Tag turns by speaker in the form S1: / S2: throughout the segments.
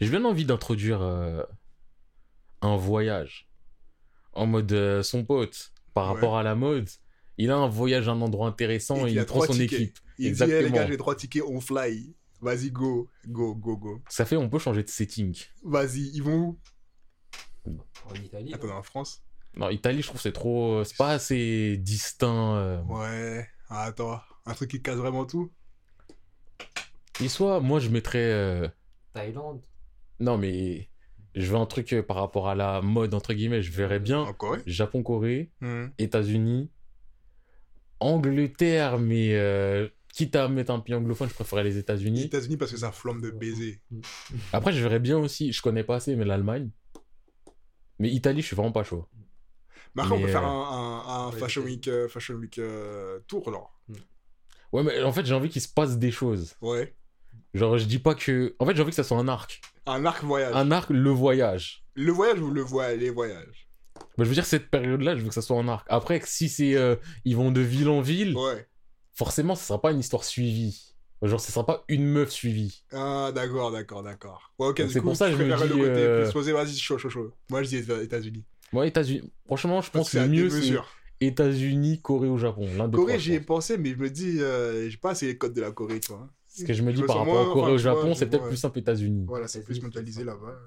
S1: J'ai bien envie d'introduire euh, un voyage. En mode euh, son pote, par
S2: Ouais.
S1: rapport à la mode, il a un voyage à un endroit intéressant et,
S2: Et il
S1: il
S2: a
S1: prend son
S2: tickets.
S1: équipe.
S2: Il dit, eh, les gars, j'ai trois tickets, on fly. Vas-y, go, go, go, go.
S1: Ça fait, on peut changer de setting.
S2: Vas-y, ils vont où?
S3: En Italie.
S2: Attends, en France?
S1: Non, Italie, je trouve que c'est trop. euh, C'est pas assez distinct. euh.
S2: Ouais, ah, attends, un truc qui casse vraiment tout?
S1: Et soit, moi, je mettrais. euh,
S3: Thaïlande.
S1: Non, mais je veux un truc euh, par rapport à la mode, entre guillemets. Je verrais bien
S2: En Corée
S1: Japon, Corée,
S2: Hmm.
S1: États-Unis, Angleterre, mais euh, quitte à mettre un pays anglophone, je préférerais les
S2: Les
S1: États-Unis.
S2: États-Unis parce que ça flamme de baiser.
S1: Après, je verrais bien aussi, je connais pas assez, mais l'Allemagne. Mais Italie, je suis vraiment pas chaud.
S2: Mais après, on peut faire
S1: euh,
S2: un, un, un
S3: ouais,
S2: Fashion Week, euh, Fashion Week euh, tour, alors.
S1: Ouais, mais en fait, j'ai envie qu'il se passe des choses.
S2: Ouais.
S1: Genre, je dis pas que. En fait, j'ai envie que ça soit un arc.
S2: Un arc voyage.
S1: Un arc, le voyage.
S2: Le voyage ou le Les voyages?
S1: Bah, je veux dire, cette période-là, je veux que ça soit un arc. Après, si c'est. euh, ils vont de ville en ville,
S2: Ouais.
S1: forcément, ce sera pas une histoire suivie. Genre, ce sera pas une meuf suivie.
S2: Ah, d'accord, d'accord, d'accord. Ouais, ok,
S1: c'est pour ça que je me dis,
S2: le côté
S1: euh,
S2: plus posé. Vas-y, chaud, chaud, chaud. Moi, je dis Éta- États-Unis.
S1: Moi, États-Unis. Franchement, je pense
S2: que c'est
S1: le mieux, c'est. États-Unis, Corée ou Japon. L'un
S2: Corée, j'y
S1: je
S2: ai pensé, mais je me dis, euh, j'ai pas assez les codes de la Corée, tu vois.
S1: Ce que je me dis par rapport à Corée au Japon, c'est peut-être plus simple États-Unis.
S2: Voilà, c'est plus mentalisé là-bas.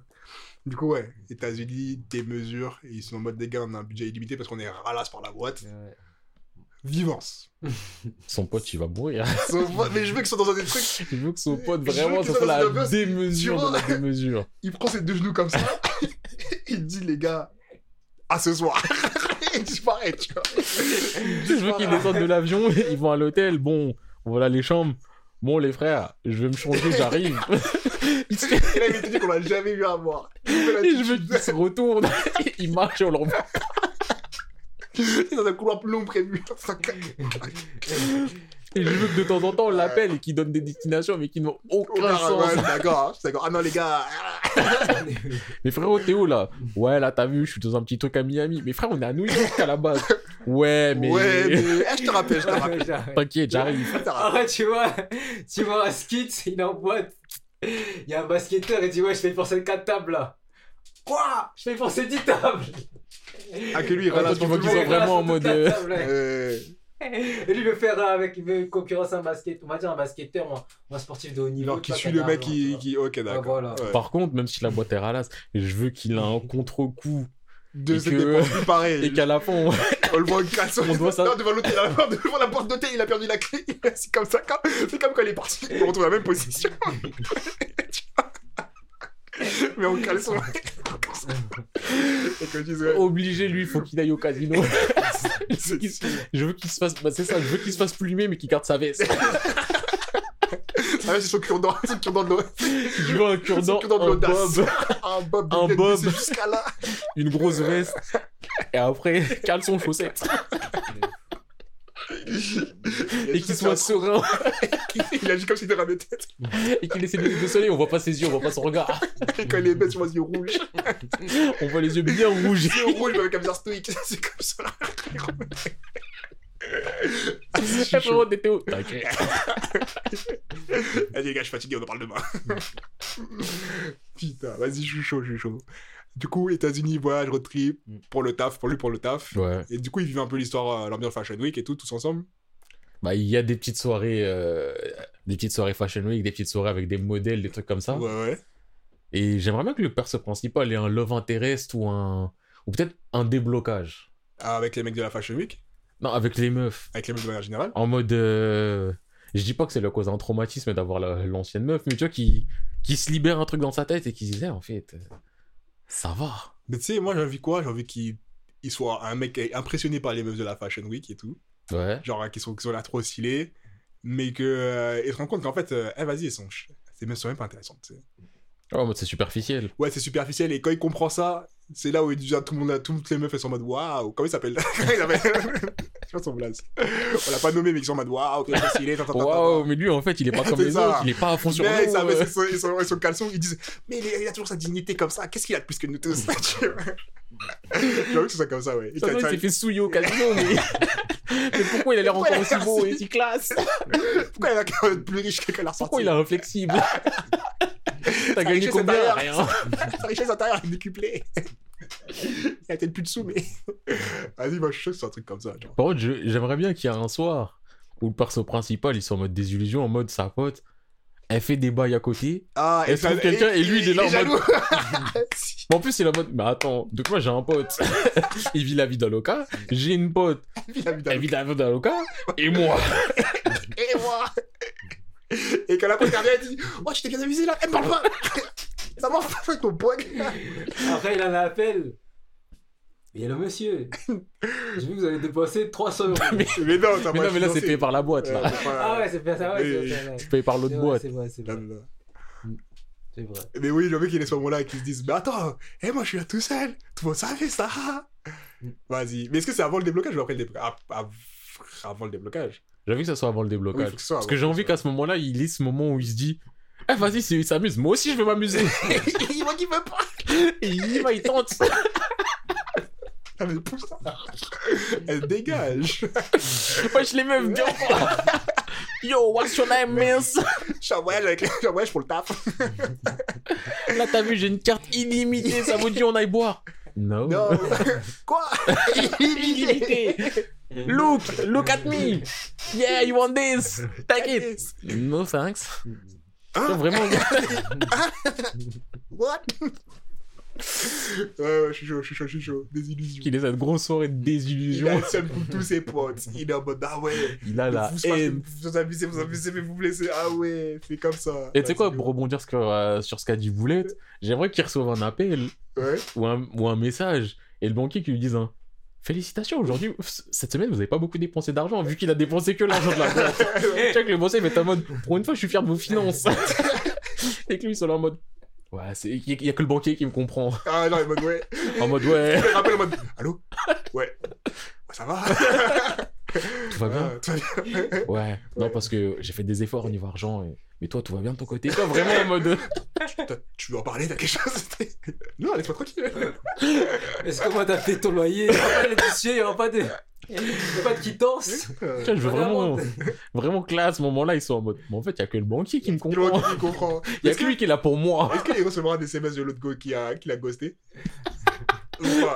S2: Du coup, ouais, États-Unis, des mesures, et ils sont en mode des gars, on a un budget illimité parce qu'on est ralasse par la boîte.
S3: Ouais.
S2: Vivance.
S1: Son pote, il va mourir.
S2: Son pote- mais je veux qu'ils soient dans des trucs.
S1: Je veux que son pote, vraiment,
S2: que
S1: ça soit
S2: soit
S1: la démesure de la démesure.
S2: Il prend ses deux genoux comme ça. il dit, les gars, à ce soir. il disparaît, tu vois.
S1: Je veux qu'ils descendent de l'avion, ils vont à l'hôtel. Bon, voilà les chambres. Bon, les frères, je vais me changer, j'arrive. Il se fait-
S2: Et là, il m'a dit qu'on l'a jamais vu avoir. Il
S1: Et je veux
S2: petite-
S1: qu'ils se retournent. Ils marchent, on leur voit.
S2: Il est dans un couloir plus long prévu.
S1: Et je veux que de temps en temps, on l'appelle et qu'il donne des destinations, mais qui n'ont aucun
S2: Ah,
S1: sens.
S2: ouais, d'accord, je suis d'accord. Ah non, les gars.
S1: Mais frérot, t'es où là? Ouais, là, t'as vu, je suis dans un petit truc à Miami. Mais frère, on est à New York à la base. Ouais, mais.
S2: Ouais, mais. Eh, je te rappelle, je te rappelle.
S1: T'inquiète, j'arrive.
S3: Ah ouais, tu vois, tu vois un skit, il est en boîte. Il y a un basketteur, il dit Ouais, je fais forcer 4 tables là. Quoi? Je fais forcer 10 tables.
S2: Ah, que lui, il
S1: Ouais,
S2: relâche
S1: tu vois qu'ils sont vraiment en mode,
S3: lui, il veut faire euh, avec, il veut concurrencer un basket, on va dire un basketteur, ou un, sportif de haut niveau.
S2: Genre, qui
S3: pas
S2: suit le mec qui. qui... Ok, d'accord.
S3: voilà.
S2: Ouais.
S1: Par contre, même si la boîte est ralasse, je veux qu'il ait un contre-coup
S2: De
S1: Et que-
S2: pareil.
S1: et qu'à la fin, on-
S2: On le voit en caleçon.
S1: On doit ça-
S2: Non, devant l'hôtel, devant la porte d'hôtel, il a perdu la clé. Il est assis comme ça. comme- C'est comme quand il est parti. On retrouve la même position. Mais en caleçon. Ouais,
S1: obligé, lui, il faut qu'il aille au casino. je veux qu'il se fasse, bah, c'est ça, je veux qu'il se fasse plumer, mais qu'il garde sa veste.
S2: Ah ouais, c'est son cure-dent. C'est le cure-dent de l'eau.
S1: Je veux un cure-dent,
S2: de
S1: un
S2: l'audace.
S1: bob,
S2: Un bob
S1: Un bob.
S2: jusqu'à là.
S1: une grosse veste, et après, caleçon, chaussettes. Et qu'il soit serein,
S2: Il agit comme s'il était de tête.
S1: et qu'il essaie de soleil, on voit pas ses yeux, on voit pas son regard.
S2: Et quand il est bête, tu vois les yeux rouges.
S1: On voit les yeux bien rouges.
S2: Les yeux rouges, mais avec un visage stoïque. C'est comme ça. C'est
S1: t'étais où T'inquiète.
S2: Allez les gars, je suis fatigué, on en parle demain. Putain, vas-y, je suis chaud, je suis chaud. Du coup, États-Unis, voyage, road trip,
S3: Mm.
S2: pour le taf, pour lui, pour le taf.
S1: Ouais.
S2: Et du coup, ils vivent un peu l'histoire, euh, l'ambiance Fashion Week et tout, tous ensemble.
S1: Bah, il y a des petites soirées, euh, des petites soirées Fashion Week, des petites soirées avec des modèles, des trucs comme ça.
S2: Ouais, ouais.
S1: Et j'aimerais bien que le perso principal ait un love interest ou un. Ou peut-être un déblocage.
S2: Ah, Avec les mecs de la Fashion Week,
S1: Non, avec les meufs.
S2: avec les mecs de manière générale?
S1: En mode. euh, Je dis pas que c'est leur cause un traumatisme d'avoir la- l'ancienne meuf, mais tu vois, qui... qui se libère un truc dans sa tête et qui se disait, en fait, euh, ça va.
S2: Mais tu sais, moi, j'ai envie quoi? J'ai envie qu'il il soit un mec impressionné par les meufs de la Fashion Week et tout.
S1: Ouais.
S2: Genre, qui sont, qui sont là trop stylés. Mais que. euh, il se rend compte qu'en fait, euh, eh, vas-y, elles sont. Ces meufs sont même pas intéressantes, tu sais.
S1: Oh, en mode c'est superficiel.
S2: Ouais, c'est superficiel. Et quand il comprend ça, c'est là où il dit tout le monde, toutes les meufs, elles sont en mode waouh. Comment il s'appelle? Il s'appelle? Je son blaze. On l'a pas nommé, mais ils sont en mode waouh, quel ta, ta, ta.
S1: Waouh, mais lui, en fait, il est pas comme les
S2: ça.
S1: autres, il est pas à fond sur
S2: Mais
S1: nous.
S2: mais
S1: euh.
S2: c'est son, ils sont, ils disent Mais il, est- il a toujours sa dignité comme ça, qu'est-ce qu'il a de plus que nous tous? J'avoue que c'est ça comme ça, ouais.
S1: Ça, il s'est fait souiller au casino, mais... mais pourquoi il a l'air encore
S2: il
S1: aussi beau
S2: l'air
S1: et si classe?
S2: Pourquoi il a être plus riche que
S1: Pourquoi il est inflexible? T'as gagné
S2: richesse
S1: combien
S2: intérieure.
S1: Rien.
S2: Sa richesse intérieure est décuplée. Il a peut-être plus de sous, mais. Vas-y, moi, je suis sûr que c'est un truc comme ça. Genre.
S1: Par contre, j'aimerais bien qu'il y ait un soir où le perso principal, ils sont en mode désillusion, en mode sa pote, elle fait des bails à côté.
S2: Ah,
S1: Elle trouve quelqu'un et lui, il est là en
S2: jaloux.
S1: Mais en plus, il est en mode, mais attends, donc moi j'ai un pote, il vit la vie d'Aloca, j'ai une pote,
S2: Il
S1: elle vit la vie d'Aloca, et moi.
S2: Et moi Et quand la revient, elle dit Oh, je t'ai bien avisé là, elle me parle pas Ça marche pas avec ton pote
S3: Après, il en appelle. Il y a le monsieur. J'ai vu que vous avez dépensé 300 euros.
S1: Mais-
S2: Mais non, ça
S1: Mais non, mais là, c'est payé par la boîte, là.
S3: Ah ouais, c'est pas ça, ouais. C'est
S1: payé par l'autre boîte.
S3: C'est vrai, c'est vrai. C'est vrai.
S2: Mais oui, le mec, il est à ce moment-là qui se disent Mais attends, eh, moi je suis là tout seul, tout le monde savait ça
S3: Mm.
S2: Vas-y. Mais est-ce que c'est avant le déblocage ou après le déblocage? Ah, ah, Avant le déblocage.
S1: Envie que ça soit avant le déblocage. Parce que j'ai envie qu'à ce moment-là, il ait ce moment où il se dit Eh, vas-y, c'est- il s'amuse. Moi aussi, je veux m'amuser.
S2: il voit qu'il veut pas
S1: Et il y va, il tente.
S2: Ah, mais pousse ça Elle dégage
S1: Wesh, les meufs, pas. Yo, what's your name, miss?
S2: Je voyage avec voyage pour le taf.
S1: Là, t'as vu, j'ai une carte illimitée. Ça vous dit, on aille boire? No.
S2: Non Quoi?
S1: Illimité. Look, look at me. Yeah, you want this? Take it. No thanks.
S2: Hein
S1: vraiment,
S2: What? Ouais, ouais, je suis chaud, je suis chaud, je suis chaud. Des illusions.
S1: qu'il ait cette grosse soirée de
S2: Il a
S1: désillusion.
S2: le seul pour tous ses potes. Il est en mode Ah ouais.
S1: Il a la
S2: vous, vous,
S1: haine.
S2: vous amusez, vous amusez, mais vous me laissez. Ah ouais, c'est comme ça.
S1: Et tu sais quoi, pour rebondir sur, euh, sur ce qu'a dit Boulette, j'aimerais qu'il reçoive un appel
S2: Ouais.
S1: ou un, ou un message et le banquier qui lui dise un Félicitations, aujourd'hui, cette semaine, vous avez pas beaucoup dépensé d'argent vu qu'il a dépensé que l'argent de la boîte. tu vois que le va être en mode Pour une fois, je suis fier de vos finances. et que lui, il là en mode Ouais, c'est- il y, y a que le banquier qui me comprend.
S2: Ah non, il est en mode Ouais.
S1: En mode Ouais,
S2: Il me rappelle en mode Allô? Ouais. Ouais, ça va?
S1: tout va bien.
S2: Ah, tout va bien.
S1: Ouais, non, parce que j'ai fait des efforts au niveau argent. et- Mais toi, tout va bien de ton côté. Toi, vraiment en mode.
S2: Tu veux en parler T'as quelque chose Non, laisse-moi tranquille.
S3: Est-ce que moi t'as fait ton loyer? Il n'y aura pas il n'y aura pas de. Il n'y a pas de quittance.
S2: Euh,
S1: Tiens, je veux vraiment,
S3: Vraiment.
S1: que là, à ce moment-là, ils sont en mode. Mais en fait, il y a que le banquier qui me comprend.
S2: il comprend.
S1: Il y a que lui qui est là pour moi.
S2: Est-ce qu'il recevra des SMS de l'autre go qui a, qui l'a ghosté?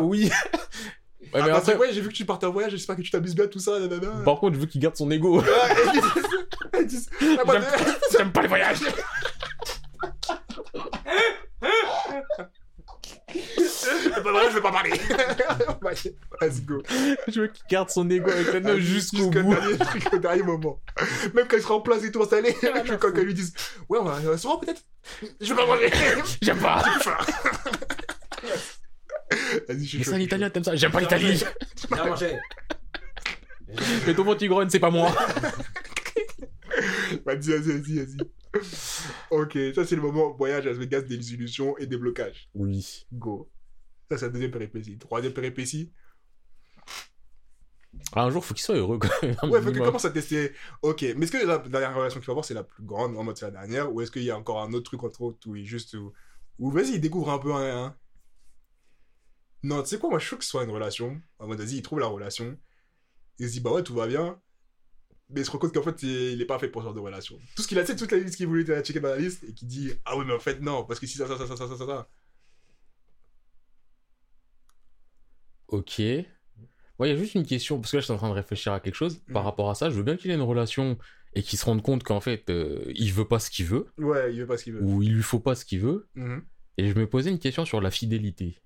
S1: Oui.
S2: Ah,
S1: après,
S2: ouais, j'ai vu que tu partais en voyage, j'espère que tu t'amuses bien, tout ça, nanana.
S1: par contre, je veux qu'il garde son ego.
S2: Ah,
S1: J'aime pas les voyages.
S2: C'est pas vrai, je vais pas parler. Vas-y, go.
S1: Je veux qu'il garde son ego avec la meuf jusqu'au
S2: Jusqu'au
S1: bout.
S2: dernier, jusqu'au dernier moment. Même quand il sera en place et tout installé, veux quand ils lui disent Ouais, on va au restaurant peut-être? Je vais pas manger.
S1: J'aime pas.
S2: Vas-y, je
S1: Mais c'est un italien, t'aimes ça J'aime pas l'Italie.
S3: Viens manger.
S1: Mais ton mon tigronne, c'est pas moi.
S2: Vas-y, vas-y, vas-y, vas-y. Ok, ça c'est le moment voyage à Las Vegas des illusions et des blocages.
S1: Oui.
S2: Go. Ça c'est la deuxième péripétie. Troisième péripétie.
S1: Ah, un jour, faut qu'il soit heureux quand même.
S2: Ouais, faut que
S1: minimum.
S2: commence à tester. Ok, mais est-ce que la dernière relation qu'il va avoir c'est la plus grande en mode c'est la dernière ou est-ce qu'il y a encore un autre truc entre autres où il juste. Où, vas-y, il découvre un peu un. Non, tu sais quoi, moi je sûr que ce soit une relation. En mode vas-y, il trouve la relation. Il se dit bah ouais, tout va bien. Mais il se rend compte qu'en fait, il est pas fait pour ce genre de relation. Tout ce qu'il a, tu sais, toute la liste qu'il voulait checker dans la liste et qui dit ah ouais, mais en fait, non, parce que si ça, ça, ça, ça, ça, ça, ça.
S1: Ok. Moi, il y a juste une question, parce que là, je suis en train de réfléchir à quelque chose. Par
S2: Mhm.
S1: rapport à ça, je veux bien qu'il ait une relation et qu'il se rende compte qu'en fait, euh, il veut pas ce qu'il veut,
S2: Ouais, il veut pas ce qu'il veut.
S1: ou il lui faut pas ce qu'il veut.
S2: Mhm.
S1: Et je me posais une question sur la fidélité.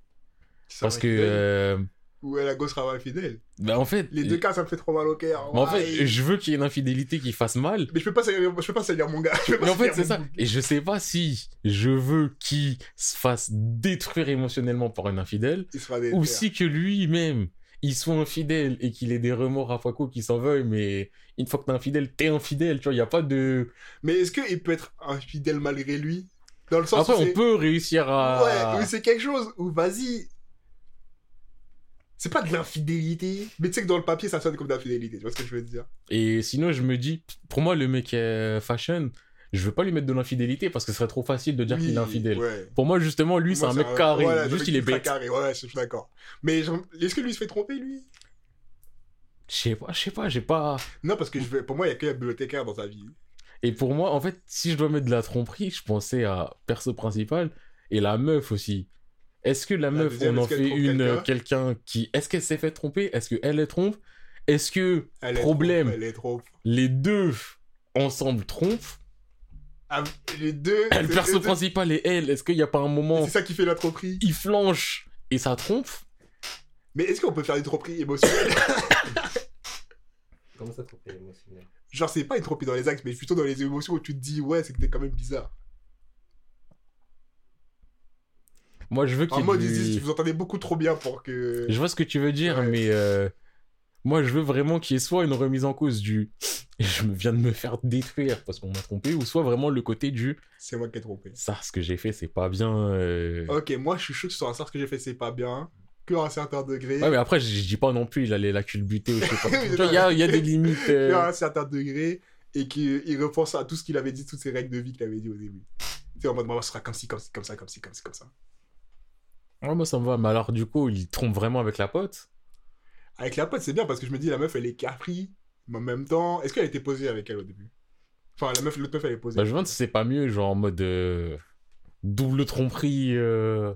S1: Parce que,
S2: fidèle.
S1: euh,
S2: Ou la gosse sera infidèle.
S1: bah, en fait,
S2: Les deux cas, ça me fait trop mal au cœur.
S1: mais en fait, je veux qu'il y ait une infidélité qui fasse mal.
S2: Mais je peux pas salir, je peux pas salir mon gars. Je peux pas
S1: Mais en fait, c'est ça. Et je sais pas si je veux qu'il se fasse détruire émotionnellement par une infidèle, ou si que lui-même, il soit infidèle et qu'il ait des remords à Faco qui s'en veuille, mais une fois que t'es infidèle, t'es infidèle, tu vois, il y a pas de...
S2: Mais est-ce qu'il peut être infidèle malgré lui? Dans le sens
S1: Après,
S2: où
S1: on peut réussir à...
S2: Ouais, mais c'est quelque chose où vas-y. C'est pas de l'infidélité. Mais tu sais que dans le papier, ça sonne comme de l'infidélité. Tu vois ce que je veux dire
S1: Et sinon, je me dis, pour moi, le mec est fashion, je veux pas lui mettre de l'infidélité parce que ce serait trop facile de dire
S2: Oui,
S1: qu'il est infidèle.
S2: Ouais.
S1: Pour moi, justement, lui, c'est un mec carré. Juste, il est bête.
S2: carré. Ouais, je suis d'accord. Mais genre, est-ce que lui se fait tromper, lui?
S1: Je sais pas, je sais pas, j'ai pas...
S2: Non, parce que je pour moi, il y a que un bibliothécaire dans sa vie.
S1: Et pour moi, en fait, si je dois mettre de la tromperie, je pensais à perso principal et la meuf aussi. Est-ce que la meuf,
S2: deuxième,
S1: on en fait une
S2: quelqu'un
S1: quelqu'un qui. Est-ce qu'elle s'est fait tromper? Est-ce qu'elle est trompe? Est-ce que
S2: Elle est
S1: Problème.
S2: Elle est
S1: les deux ensemble trompent?
S2: Ah, les deux.
S1: Le perso principal et elle, est-ce qu'il n'y a pas un moment
S2: C'est ça qui fait la tromperie.
S1: il flanche et ça trompe?
S2: Mais est-ce qu'on peut faire une tromperie émotionnelle?
S3: Comment ça tromper émotionnel
S2: Genre, c'est pas une tromperie dans les actes, mais plutôt dans les émotions où tu te dis, ouais, c'est que t'es quand même bizarre.
S1: Moi, je veux qu'il
S2: En
S1: y ait
S2: mode,
S1: du-
S2: vous entendez beaucoup trop bien pour que.
S1: Je vois ce que tu veux dire,
S2: Ouais.
S1: mais euh, moi, je veux vraiment qu'il y ait soit une remise en cause du je viens de me faire détruire parce qu'on m'a trompé, ou soit vraiment le côté du
S2: C'est moi qui ai trompé.
S1: ça, ce que j'ai fait, c'est pas bien. euh.
S2: Ok, moi, je suis chaud que sur un sort que j'ai fait, c'est pas bien. Que à un certain degré.
S1: Ouais, mais après, je, dis pas non plus, il allait la culbuter ou je sais pas. Il y a, il y a des limites. euh.
S2: Que à un certain degré. Et qu'il repense à tout ce qu'il avait dit, toutes ces règles de vie qu'il avait dit au début. Tu en mode, moi, ce sera comme ci, comme ci, comme ça, comme ci, comme ci, comme ça.
S1: Ouais, moi, ça me va. Mais alors, du coup, il trompe vraiment avec la pote?
S2: Avec la pote, c'est bien parce que je me dis, la meuf, elle est carefree. Mais en même temps, est-ce qu'elle été posée avec elle au début? Enfin, la meuf, l'autre meuf, elle est posée.
S1: Bah, je me demande si c'est pas mieux, genre en mode euh, double tromperie. euh.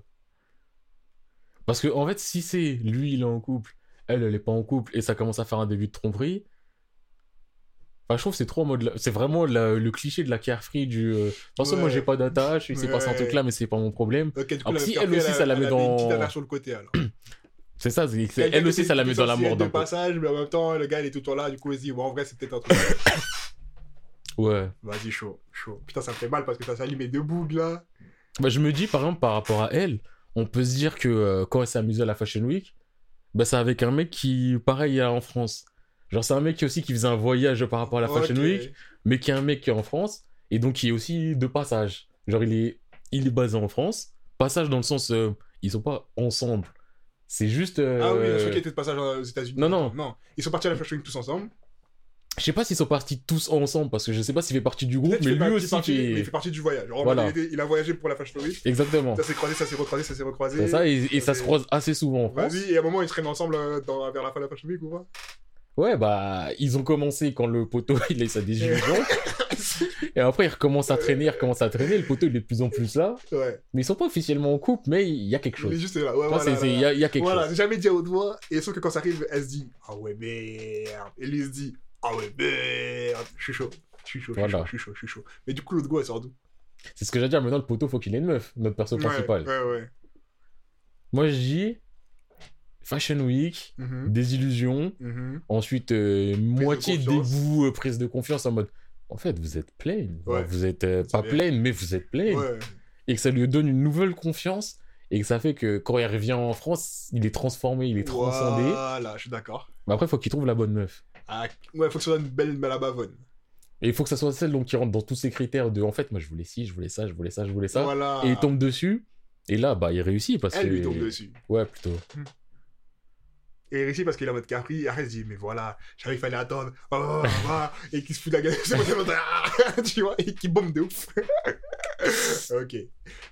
S1: Parce que, en fait, si c'est lui, il est en couple, elle, elle est pas en couple, et ça commence à faire un début de tromperie. Enfin, je trouve que c'est trop en mode. C'est vraiment la- le cliché de la carefree du. De toute façon, moi, j'ai pas d'attache, il s'est passé un truc là, mais c'est pas mon problème.
S2: Ok, du coup,
S1: Alors, si elle aussi, ça la met dans-
S2: une sur le côté, alors.
S1: C'est ça, elle aussi, ça la met dans la mort d'un
S2: passage, mais en même temps, le gars, il est tout le temps là, du coup, il se dit, bon, en vrai, c'est peut-être un truc.
S1: Ouais.
S2: Vas-y, chaud, chaud. Putain, ça me fait mal parce que ça s'allume mes deux bougs, là.
S1: Bah, je me dis, par exemple, par rapport à elle, on peut se dire que euh, quand elle s'est amusée à la Fashion Week, bah, c'est avec un mec qui, pareil, est en France. Genre, c'est un mec qui aussi qui faisait un voyage par rapport à la Fashion
S2: Ok.
S1: Week, mais qui est un mec qui est en France, et donc qui est aussi de passage. Genre, il est, il est basé en France. Passage dans le sens, euh, ils sont pas ensemble. C'est juste. euh,
S2: Ah oui, je crois était de passage aux États-Unis.
S1: Non, non.
S2: Non, ils sont partis à la Fashion Week tous ensemble.
S1: Je sais pas s'ils sont partis tous ensemble, parce que je sais pas s'il fait partie du groupe, mais lui aussi
S2: partie-
S1: qui
S2: mais il fait partie du voyage.
S1: Voilà.
S2: il, a voyagé pour la Fashion Week.
S1: Exactement.
S2: Ça s'est croisé, ça s'est recroisé, ça s'est recroisé.
S1: Ça, et, et ça se croise assez souvent en France.
S2: Vas-y, et à un moment, ils traînent ensemble euh, dans- vers la fin de la Fashion Week ou pas
S1: Ouais, bah, ils ont commencé quand le poteau, il a eu sa désillusion. et après, ils recommencent à traîner, ils recommencent à traîner. Le poteau, il est de plus en plus là.
S2: Ouais.
S1: Mais ils sont pas officiellement en couple, mais il y a quelque
S2: Il est
S1: chose.
S2: juste là. Ouais,
S1: vois,
S2: voilà,
S1: Il y, a- y a quelque
S2: Voilà,
S1: chose.
S2: jamais dit à haute voix. Et sauf que quand ça arrive, elle se dit Ah ouais, merde. Et lui, il se dit Ah ouais, merde. Je suis chaud. Je suis chaud, je suis
S1: Voilà.
S2: chaud, je suis chaud, je suis chaud. Mais du coup, l'autre go, elle sort d'où?
S1: C'est ce que j'allais dire. Maintenant, le poteau, faut qu'il ait une meuf, notre perso principal.
S2: Ouais, ouais, ouais.
S1: Moi, je dis Fashion Week,
S2: Mhm,
S1: désillusion.
S2: mhm.
S1: Ensuite, euh, moitié dégoût, euh, prise de confiance en mode. En fait, vous êtes pleine.
S2: Ouais.
S1: Vous êtes euh, pas
S2: bien.
S1: pleine, mais vous êtes pleine.
S2: Ouais.
S1: Et que ça lui donne une nouvelle confiance. Et que ça fait que quand il revient en France, il est transformé, il est transcendé.
S2: Voilà, je suis d'accord.
S1: Mais après, il faut qu'il trouve la bonne meuf.
S2: Ah, ouais, faut que ce soit une belle balabavonne.
S1: Et il faut que ça soit celle donc, qui rentre dans tous ces critères de en fait, moi je voulais ci, je voulais ça, je voulais ça, je voulais ça.
S2: Voilà.
S1: Et il tombe dessus. Et là, bah, il réussit parce
S2: Elle
S1: que.
S2: lui tombe dessus.
S1: Ouais, plutôt.
S2: Et il réussit parce qu'il est en mode Capri. Se dit, mais voilà, je savais qu'il fallait attendre. Oh, ah, et qu'il se fout de la gueule. C'est bon, ah, tu vois, et qui bombe de ouf. ok.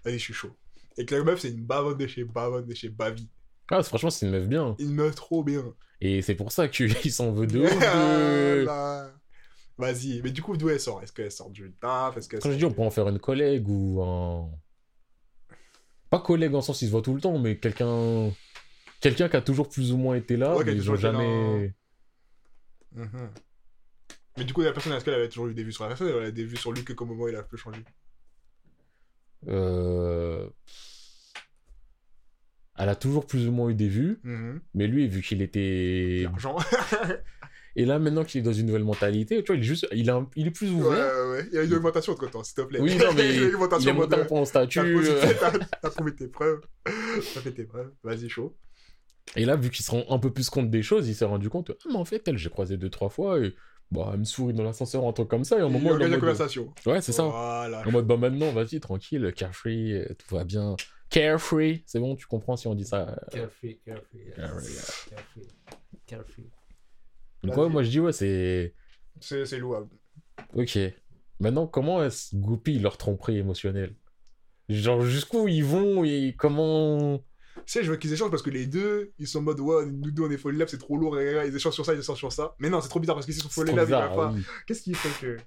S2: Vas-y, je suis chaud. Et que la meuf, c'est une bavonne de chez bavonne de chez Bavi.
S1: Ah, franchement, c'est une meuf bien.
S2: Une meuf trop bien.
S1: Et c'est pour ça qu'il s'en veut de ouf.
S2: Voilà. Vas-y. Mais du coup, d'où elle sort? Est-ce qu'elle sort du taf? Est-ce
S1: Quand je dis on peut en faire une collègue ou un. Pas collègue en sens il se voit tout le temps, mais quelqu'un. Quelqu'un qui a toujours plus ou moins été là,
S2: Ouais, a
S1: mais ils ont jamais.
S2: Mhm. Mais du coup, la personne, est-ce qu'elle avait toujours eu des vues sur la personne? Elle avait des vues sur lui que qu'au moment il a peu changé?
S1: Euh... Elle a toujours plus ou moins eu des vues,
S2: Mhm.
S1: mais lui, vu qu'il était.
S2: L'argent.
S1: Et là, maintenant qu'il est dans une nouvelle mentalité, tu vois, il est juste. Il, a un- il est plus ouvert.
S2: ouais, ouais. Il y a une augmentation entre temps, s'il te plaît.
S1: Oui, non, mais
S2: il a
S1: il est monté
S2: en
S1: en statut. euh,
S2: t'as- t'as prouvé tes preuves. T'as fait tes preuves. Vas-y, chaud.
S1: Et là, vu qu'il se rend un peu plus compte des choses, il s'est rendu compte, ah, mais en fait, elle, j'ai croisé deux, trois fois, et bah, elle me sourit dans l'ascenseur, un truc comme ça, et à un
S2: Il
S1: moment, elle est en
S2: organise la conversation.
S1: Ouais, c'est ça.
S2: Voilà.
S1: En mode, bah maintenant, vas-y, tranquille, carefree, tout va bien. Carefree, c'est bon, tu comprends si on dit ça. euh.
S3: Carefree, carefree. yes.
S1: Carefree,
S3: Carefree. Carefree.
S1: Donc, ouais, moi je dis, ouais, c'est.
S2: C'est c'est louable.
S1: Ok. Maintenant, comment est-ce goupille leur tromperie émotionnelle Genre, jusqu'où ils vont et comment.
S2: Tu sais, je veux qu'ils échangent parce que les deux, ils sont en mode, ouais, nous deux, on est full lab, c'est trop lourd, et ils échangent sur ça, ils échangent sur ça. Mais non, c'est trop bizarre parce qu'ils sont
S1: trop
S2: lab, ils
S1: bizarre,
S2: pas.
S1: oui.
S2: Qu'est-ce qui fait que.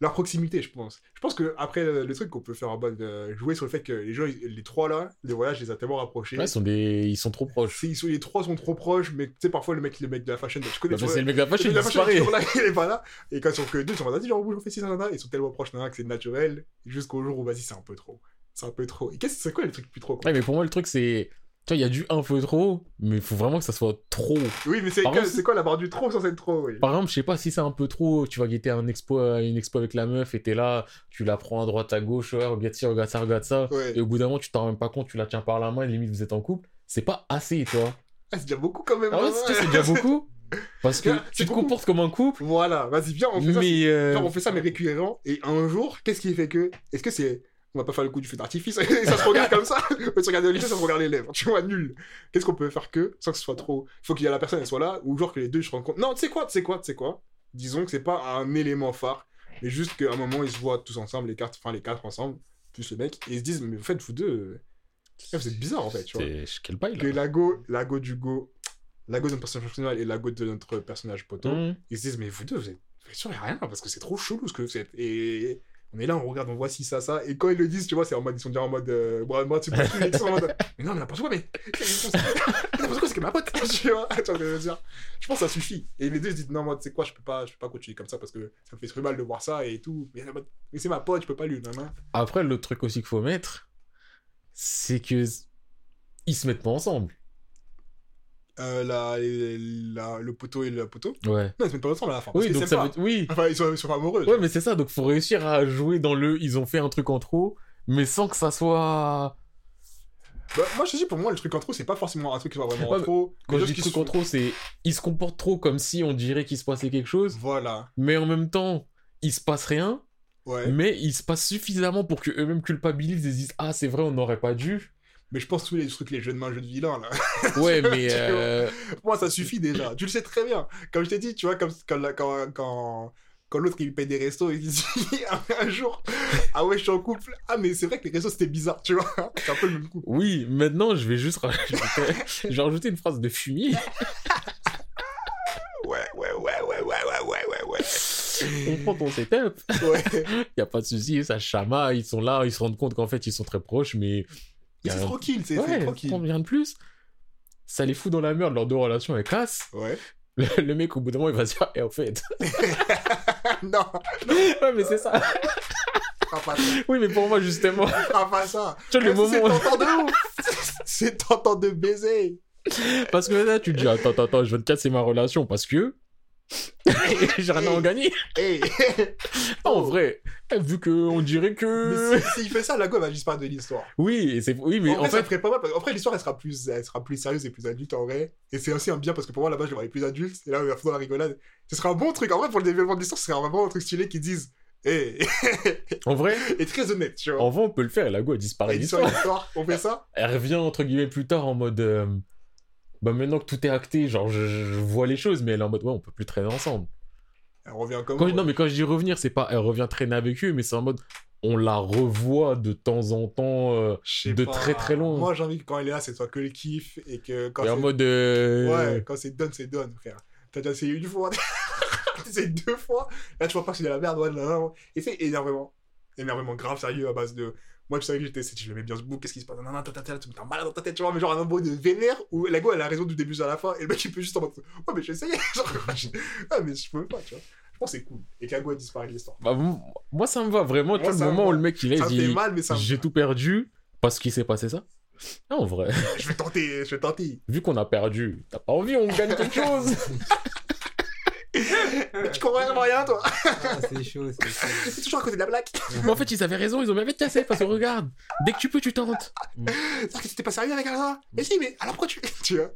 S2: leur proximité, je pense. Je pense que après le, le truc qu'on peut faire en mode euh, jouer sur le fait que les gens, les trois là, les voyages les a tellement rapprochés.
S1: Ouais, ils sont, des... ils sont trop proches.
S2: Ils sont- les trois sont trop proches, mais tu sais, parfois le mec, le mec de la fashion, tu connais
S1: Bah, c'est le mec de la fashion,
S2: le
S1: il
S2: la fashion, il là, il est pas là. Et quand ils sont que deux, ils sont en mode, genre, on fait ci, ça. Ils sont tellement proches, que c'est naturel, jusqu'au jour où, vas-y, c'est un peu trop. C'est un peu trop. Et qu'est-ce c'est quoi les trucs plus trop quoi?
S1: Ouais, mais pour moi, le truc, c'est. Tu vois, il y a du un peu trop, mais il faut vraiment que ça soit trop.
S2: Oui, mais c'est quoi la barre du trop sans être trop oui.
S1: Par exemple, je sais pas si c'est un peu trop, tu vas guetter un expo, une expo avec la meuf et t'es là, tu la prends à droite, à gauche, ouais, regarde ci, regarde ça, regarde ça.
S2: Ouais.
S1: Et au bout d'un moment, tu t'en rends même pas compte, tu la tiens par la main, et limite vous êtes en couple. C'est pas assez, tu vois.
S2: Ah, c'est déjà beaucoup quand même.
S1: Ah ouais,
S2: hein,
S1: c'est déjà beaucoup. Parce que tu te
S2: beaucoup.
S1: comportes comme un couple,
S2: Voilà, vas-y, viens, on fait ça.
S1: mais. euh,
S2: Genre, on fait ça, mais récurrent. Et un jour, qu'est-ce qui fait que. Est-ce que c'est. On va pas faire le coup du feu d'artifice, et ça se regarde comme ça. On va se regarder les yeux, ça se regarde les lèvres. Tu vois, nul. Qu'est-ce qu'on peut faire que, sans que ce soit trop. Il faut qu'il y ait la personne, elle soit là, ou genre que les deux se rendent compte. Non, tu sais quoi, tu sais quoi, tu sais quoi? Disons que c'est pas un élément phare, mais juste qu'à un moment, ils se voient tous ensemble, les quatre, enfin les quatre ensemble, plus le mec, et ils se disent, mais en fait, vous deux. eh, vous êtes bizarre en fait, tu vois.
S1: Quel bail
S2: Que
S1: là
S2: la go, la go du go, la go de notre personnage principal et la go de notre personnage poteau
S1: Hum.
S2: ils se disent mais vous deux vous êtes, vous êtes sûr y a rien parce que c'est trop chelou ce que vous et on est là on regarde on voit si ça ça et quand ils le disent tu vois c'est en mode ils sont déjà en mode euh, bon, moi tu ils sont en mais non mais n'importe quoi mais n'importe quoi c'est que ma pote tu vois tu vois je dire je pense que ça suffit et les deux ils se disent non moi tu sais quoi je peux pas je peux pas continuer comme ça parce que ça me fait très mal de voir ça et tout mais, c'est ma pote je peux pas lui non
S1: Après, le truc aussi qu'il faut mettre, c'est que. Ils se mettent pas ensemble.
S2: Euh, la, la- le poteau et le poteau
S1: Ouais.
S2: non ils se mettent pas ensemble à la fin
S1: Oui, donc ça
S2: pas.
S1: veut. Oui.
S2: enfin ils sont, ils sont amoureux
S1: Ouais, mais c'est ça, donc faut réussir à jouer dans le. Ils ont fait un truc en trop, mais sans que ça soit.
S2: Bah, moi je te dis pour moi le truc en trop c'est pas forcément un truc qui soit vraiment
S1: Ouais,
S2: en trop
S1: Quand je dis truc
S2: se-
S1: en trop, c'est. Ils se comportent trop comme si on dirait qu'il se passait quelque chose,
S2: voilà
S1: mais en même temps, il se passe rien,
S2: ouais
S1: mais il se passe suffisamment pour que eux-mêmes culpabilisent et se disent Ah, c'est vrai, on n'aurait pas dû.
S2: Mais je pense tous les trucs, les jeux de main, jeux de vilain, là.
S1: Ouais, mais. Euh,
S2: moi, ça suffit déjà. Tu le sais très bien. Comme je t'ai dit, tu vois, comme, quand, quand, quand, quand l'autre il paye des restos, il dit un, un jour Ah ouais, je suis en couple. Ah, mais c'est vrai que les restos c'était bizarre, tu vois. C'est un peu le même coup.
S1: Oui, maintenant, je vais juste rajouter, je vais rajouter une phrase de fumier.
S2: Ouais, ouais, ouais, ouais, ouais, ouais, ouais, ouais, ouais.
S1: On prend ton setup.
S2: Ouais.
S1: Y a pas de souci, ça chamaille, ils sont là, ils se rendent compte qu'en fait, ils sont très proches, mais.
S2: Mais c'est tranquille, c'est c'est
S1: Ouais,
S2: tranquille.
S1: rien de plus. Ça les fout dans la merde, leurs deux relations, elles cassent.
S2: Ouais.
S1: Le, le mec, au bout d'un moment, il va se dire, et en fait.
S2: non,
S1: ouais, mais c'est ça.
S2: fera pas ça.
S1: Oui, mais pour moi, justement.
S2: Pas ça.
S1: Tu vois, le
S2: C'est
S1: moment.
S2: tentant de ouf. C'est tentant de baiser.
S1: Parce que là, tu te dis, attends, attends, attends, je vais te casser ma relation parce que. J'ai rien à en gagner.
S2: Hey.
S1: En vrai, vu qu'on dirait que.
S2: Mais si- s'il fait ça, la go va disparaître de l'histoire.
S1: Oui. Oui, mais
S2: en,
S1: en,
S2: vrai, ça
S1: fait.
S2: ferait pas mal. parce- Après, l'histoire, elle sera plus, elle sera plus sérieuse et plus adulte en vrai. Et c'est aussi un bien parce que pour moi, là-bas, je le voyais plus adulte. Et là, on va dans la rigolade. Ce serait un bon truc. En vrai, pour le développement de l'histoire, ce serait vraiment un truc stylé qui disent,
S1: En vrai,
S2: et très honnête, tu vois.
S1: en vrai, on peut le faire et la go, elle disparaît
S2: l'histoire, on fait ça
S1: Elle revient, entre guillemets, plus tard en mode. euh, Bah, maintenant que tout est acté, genre, je, je vois les choses, mais elle est en mode, ouais, on peut plus traîner ensemble.
S2: Elle revient comme.
S1: Quand, non, mais quand je dis revenir, c'est pas elle revient traîner avec eux, mais c'est en mode on la revoit de temps en temps euh, de
S2: pas.
S1: très, très loin.
S2: Moi, j'ai envie que quand elle est là, c'est soit que le kiff et que quand
S1: et en mode. euh,
S2: Ouais, quand c'est done, c'est done, frère. T'as déjà essayé une fois, t'as essayé deux fois? Là, tu vois pas que c'est de la merde, ouais, non, non. Et c'est énervement. Énervement grave sérieux à base de. Moi, tu savais que j'étais, si je l'aimais bien ce bout, qu'est-ce qui se passe Non, non, t'as t'as malade dans ta tête, tu vois, mais genre un embrouille de vénère où la go, elle a raison du début à la fin, et le mec, il peut juste en mode, ouais, mais j'ai essayé. Genre, je- ah, mais je peux pas, tu vois. Je pense que c'est cool. Et que la go, elle disparaît de l'histoire.
S1: bah, moi, ça me va vraiment. Tu
S2: Moi,
S1: vois,
S2: ça
S1: le
S2: me
S1: moment où le mec il est, dit
S2: mal, mais ça me
S1: j'ai tout perdu parce qu'il s'est passé ça. Non, en vrai,
S2: Je vais tenter, je vais tenter.
S1: vu qu'on a perdu, t'as pas envie, on gagne quelque chose.
S2: Mais tu comprends vraiment rien, toi.
S3: Ah, c'est chaud, c'est chaud.
S2: C'est toujours à côté de la blague.
S1: mais en fait, ils avaient raison, ils ont bien fait de casser parce que regarde, dès que tu peux, tu tentes.
S2: C'est-à-dire que c'était pas sérieux avec Alain Mais si, mais alors pourquoi tu. Tu vois?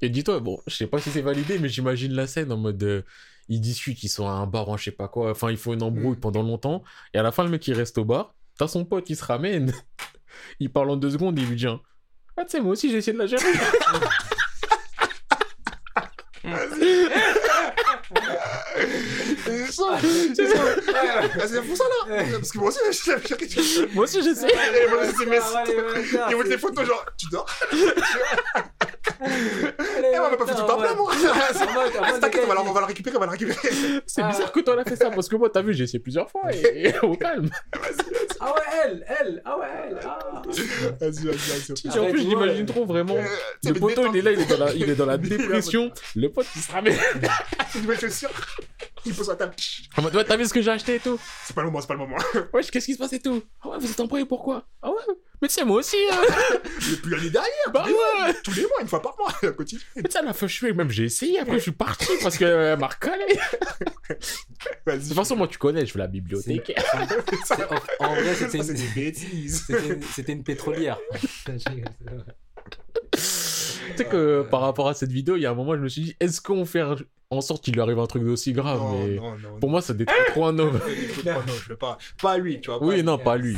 S1: Et dis-toi, bon, je sais pas si c'est validé, mais j'imagine la scène en mode. euh, ils discutent, ils sont à un bar ou un je sais pas quoi. Enfin, il faut une embrouille
S2: Mm.
S1: pendant longtemps. Et à la fin, le mec, il reste au bar. T'as son pote, il se ramène. il parle en deux secondes et il lui dit Ah, tu sais, moi aussi, j'ai essayé de la gérer.
S2: C'est ça, c'est ça. Ah, c'est pour ça là Parce que moi aussi, je
S1: moi aussi, j'essaie.
S2: Et moi aussi, c'est mes
S3: Ah,
S2: Ils
S3: c'est-
S2: les photos, genre, tu dors Eh, on va pas foutu ton plein, moi. Ah, T'inquiète, on va la- on va la récupérer, on va la récupérer.
S1: C'est
S3: Ah.
S1: bizarre que toi, elle a fait ça, parce que moi, t'as vu, j'ai essayé plusieurs fois, et, au calme.
S3: Ah ouais, elle, elle, ah ouais, elle, ah.
S2: Vas-y, vas-y, vas-y.
S1: En plus, je l'imagine trop, vraiment.
S2: Euh,
S1: Le poteau, il est là, il est dans la, la dépression. Le pote, il se ramène.
S2: Une nouvelle chaussure. Il pose sa table?
S1: En mode, ouais, t'as vu ce que j'ai acheté et tout?
S2: C'est pas le moment, c'est pas le moment.
S1: Wesh, qu'est-ce qui se passe et tout? Ah ouais, vous êtes embrouillés, pourquoi? Ah ouais Mais tu sais, moi aussi, hein.
S2: Et puis l'année dernière,
S1: Bah ouais
S2: tous les mois, une fois par mois, à quotidien.
S1: Mais tu sais, la fois, je suis même, j'ai essayé, après, je suis parti parce qu'elle m'a recalé. De toute façon, moi, tu connais, je fais la bibliothèque.
S3: C'est- En, en vrai,
S2: Ça,
S3: c'était une- c'était une pétrolière.
S1: Tu sais que par rapport à cette vidéo, il y a un moment, je me suis dit, est-ce qu'on fait en sorte qu'il lui arrive un truc d'aussi grave
S2: Non,
S1: mais
S2: non, non.
S1: Pour moi, ça détruit trop un homme.
S2: non, non, je veux pas. Pas lui, tu vois.
S1: Oui, non, pas lui.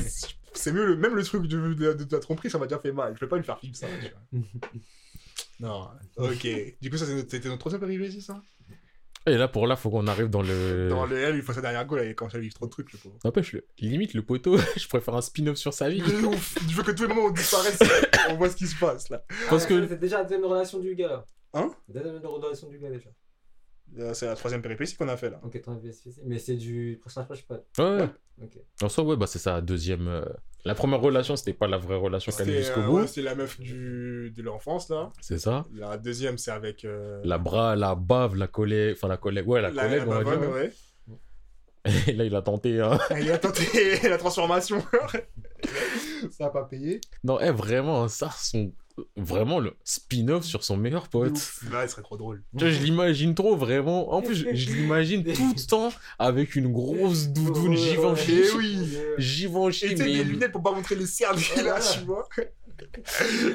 S2: C'est mieux, le, même le truc de, de, de ta tromperie, ça m'a déjà fait mal. Je vais pas lui faire vivre ça. Tu vois. non, ok. Du coup, ça, c'était notre troisième péripétie, ça?
S1: Et là, pour là, faut qu'on arrive dans le.
S2: Dans le L, il faut sa dernière goal, il commence à vivre trop de trucs, le pauvre.
S1: N'empêche, le... limite, le poteau, je préfère un spin-off sur sa vie.
S2: Ouf. Je veux que tous les moments où on disparaisse, on voit ce qui se passe, là.
S1: Parce que-
S3: C'est déjà la deuxième relation du gars là.
S2: Hein
S3: La deuxième relation du gars déjà.
S2: Euh, C'est la troisième péripétie qu'on a fait, là.
S3: Ok, avais spécifié. Mais c'est du personnage principal.
S1: Ouais.
S3: Ok.
S1: En soi, ouais, bah, c'est sa deuxième. euh, La première relation, c'était pas la vraie relation qu'elle a
S2: C'était
S1: jusqu'au
S2: euh,
S1: bout.
S2: ouais, c'était la meuf du... de l'enfance, là.
S1: C'est ça.
S2: La deuxième, c'est avec... euh,
S1: La bras, la bave, la collègue. Enfin, la collègue. Ouais, la,
S2: la,
S1: collègue,
S2: la
S1: on va dire.
S2: ouais.
S1: Et là, il a tenté. hein.
S2: Il a tenté la transformation. ça a pas payé.
S1: Non, eh, vraiment, ça, son. Vraiment le spin-off sur son meilleur pote.
S2: Là, il serait trop drôle.
S1: Tu vois, je l'imagine trop, vraiment. En plus, je, je l'imagine tout le temps avec une grosse doudoune Givenchy.
S2: Eh oui.
S1: Givenchy,
S2: Et
S1: mais.
S2: des lunettes pour pas montrer les qu'il a,
S3: Voilà.
S2: tu vois.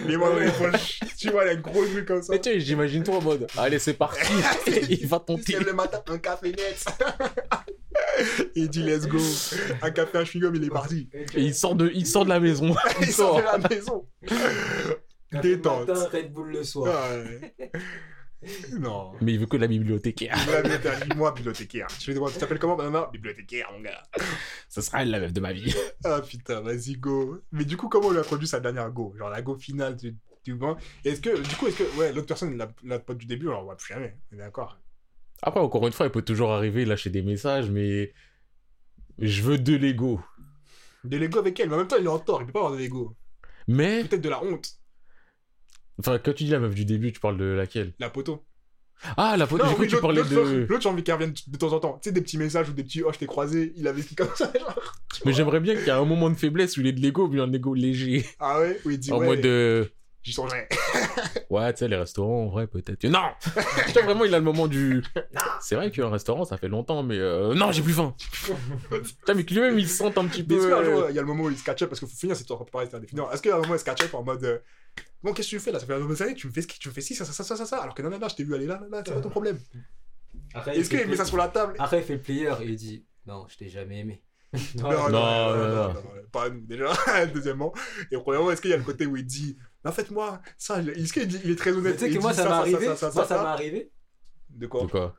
S2: Les dans les poches. Tu vois, il a une grosse vue comme ça.
S1: Mais tu sais, j'imagine trop en mode. Allez, c'est parti. il va
S2: Il
S1: tenter.
S2: lève le matin, un café net. Et il dit let's go. Un café, un chewing-gum, il est parti.
S1: Et il sort de, il sort de la maison.
S2: Il sort de la maison.
S3: Café
S2: Détente.
S3: matin, Red Bull le soir.
S2: Ouais. Non.
S1: Mais il veut que la bibliothécaire.
S2: La bibliothécaire, dis-moi bibliothécaire. Tu tu t'appelles comment, maman Bibliothécaire, mon gars.
S1: Ce sera elle la meuf de ma vie.
S2: Ah putain, vas-y, go. Mais du coup, comment on lui a produit sa dernière go? Genre la go finale du, du banc. Est-ce que, du coup, est-ce que, ouais, l'autre personne, la, la pote du début, on la voit plus jamais. On est d'accord
S1: Après, encore une fois, il peut toujours arriver, lâcher des messages, mais. Je veux de l'ego.
S2: Des Lego avec elle, mais en même temps, il est en tort, il peut pas avoir de Lego.
S1: Mais.
S2: Peut-être de la honte,
S1: Enfin, quand tu dis la meuf du début, tu parles de laquelle?
S2: La poteau.
S1: Ah, la pote, j'ai cru que tu parlais de.
S2: L'autre, j'ai envie qu'elle revienne de temps en temps. Tu sais, des petits messages ou des petits oh, je t'ai croisé, il avait ce comme ça, genre.
S1: Mais j'aimerais bien qu'il y ait un moment de faiblesse où il est de l'ego, mais un ego léger.
S2: Ah ouais? Où il dit
S1: en
S2: ouais,
S1: mode de.
S2: J'y songerai.
S1: Ouais, tu sais, les restaurants, en vrai, peut-être. Non Tu vois, vraiment, il a le moment du. C'est vrai qu'un restaurant, ça fait longtemps, mais. euh, Non, j'ai plus faim Putain, mais que lui-même, il se sent un petit peu. euh,
S2: il y a le moment où il se catch up parce qu'il faut finir cette histoire pareil, c'est définir. Est-ce qu'il y a un moment où il se catch up en mode euh, Bon, qu'est-ce que tu fais là Ça fait un moment tu me fais, tu me fais ci, ça, ça, ça, ça, ça, ça, alors que non, non, non, je t'ai vu aller là, là, là, c'est pas ton problème. Est-ce qu'il met ça sur la table
S3: Après, il fait le player et il dit Non, je t'ai jamais aimé.
S2: Non,
S1: non, non.
S2: pas nous, déjà, deuxièmement. Et premièrement, est-ce qu'il y a le côté où il dit Mais en fait, moi, ça, est-ce qu'il dit- il est très honnête
S3: Tu sais que moi, ça m'est arrivé.
S2: ça, ça,
S3: Moi, ça
S2: ça,
S3: m'est arrivé.
S2: De quoi?
S1: De quoi?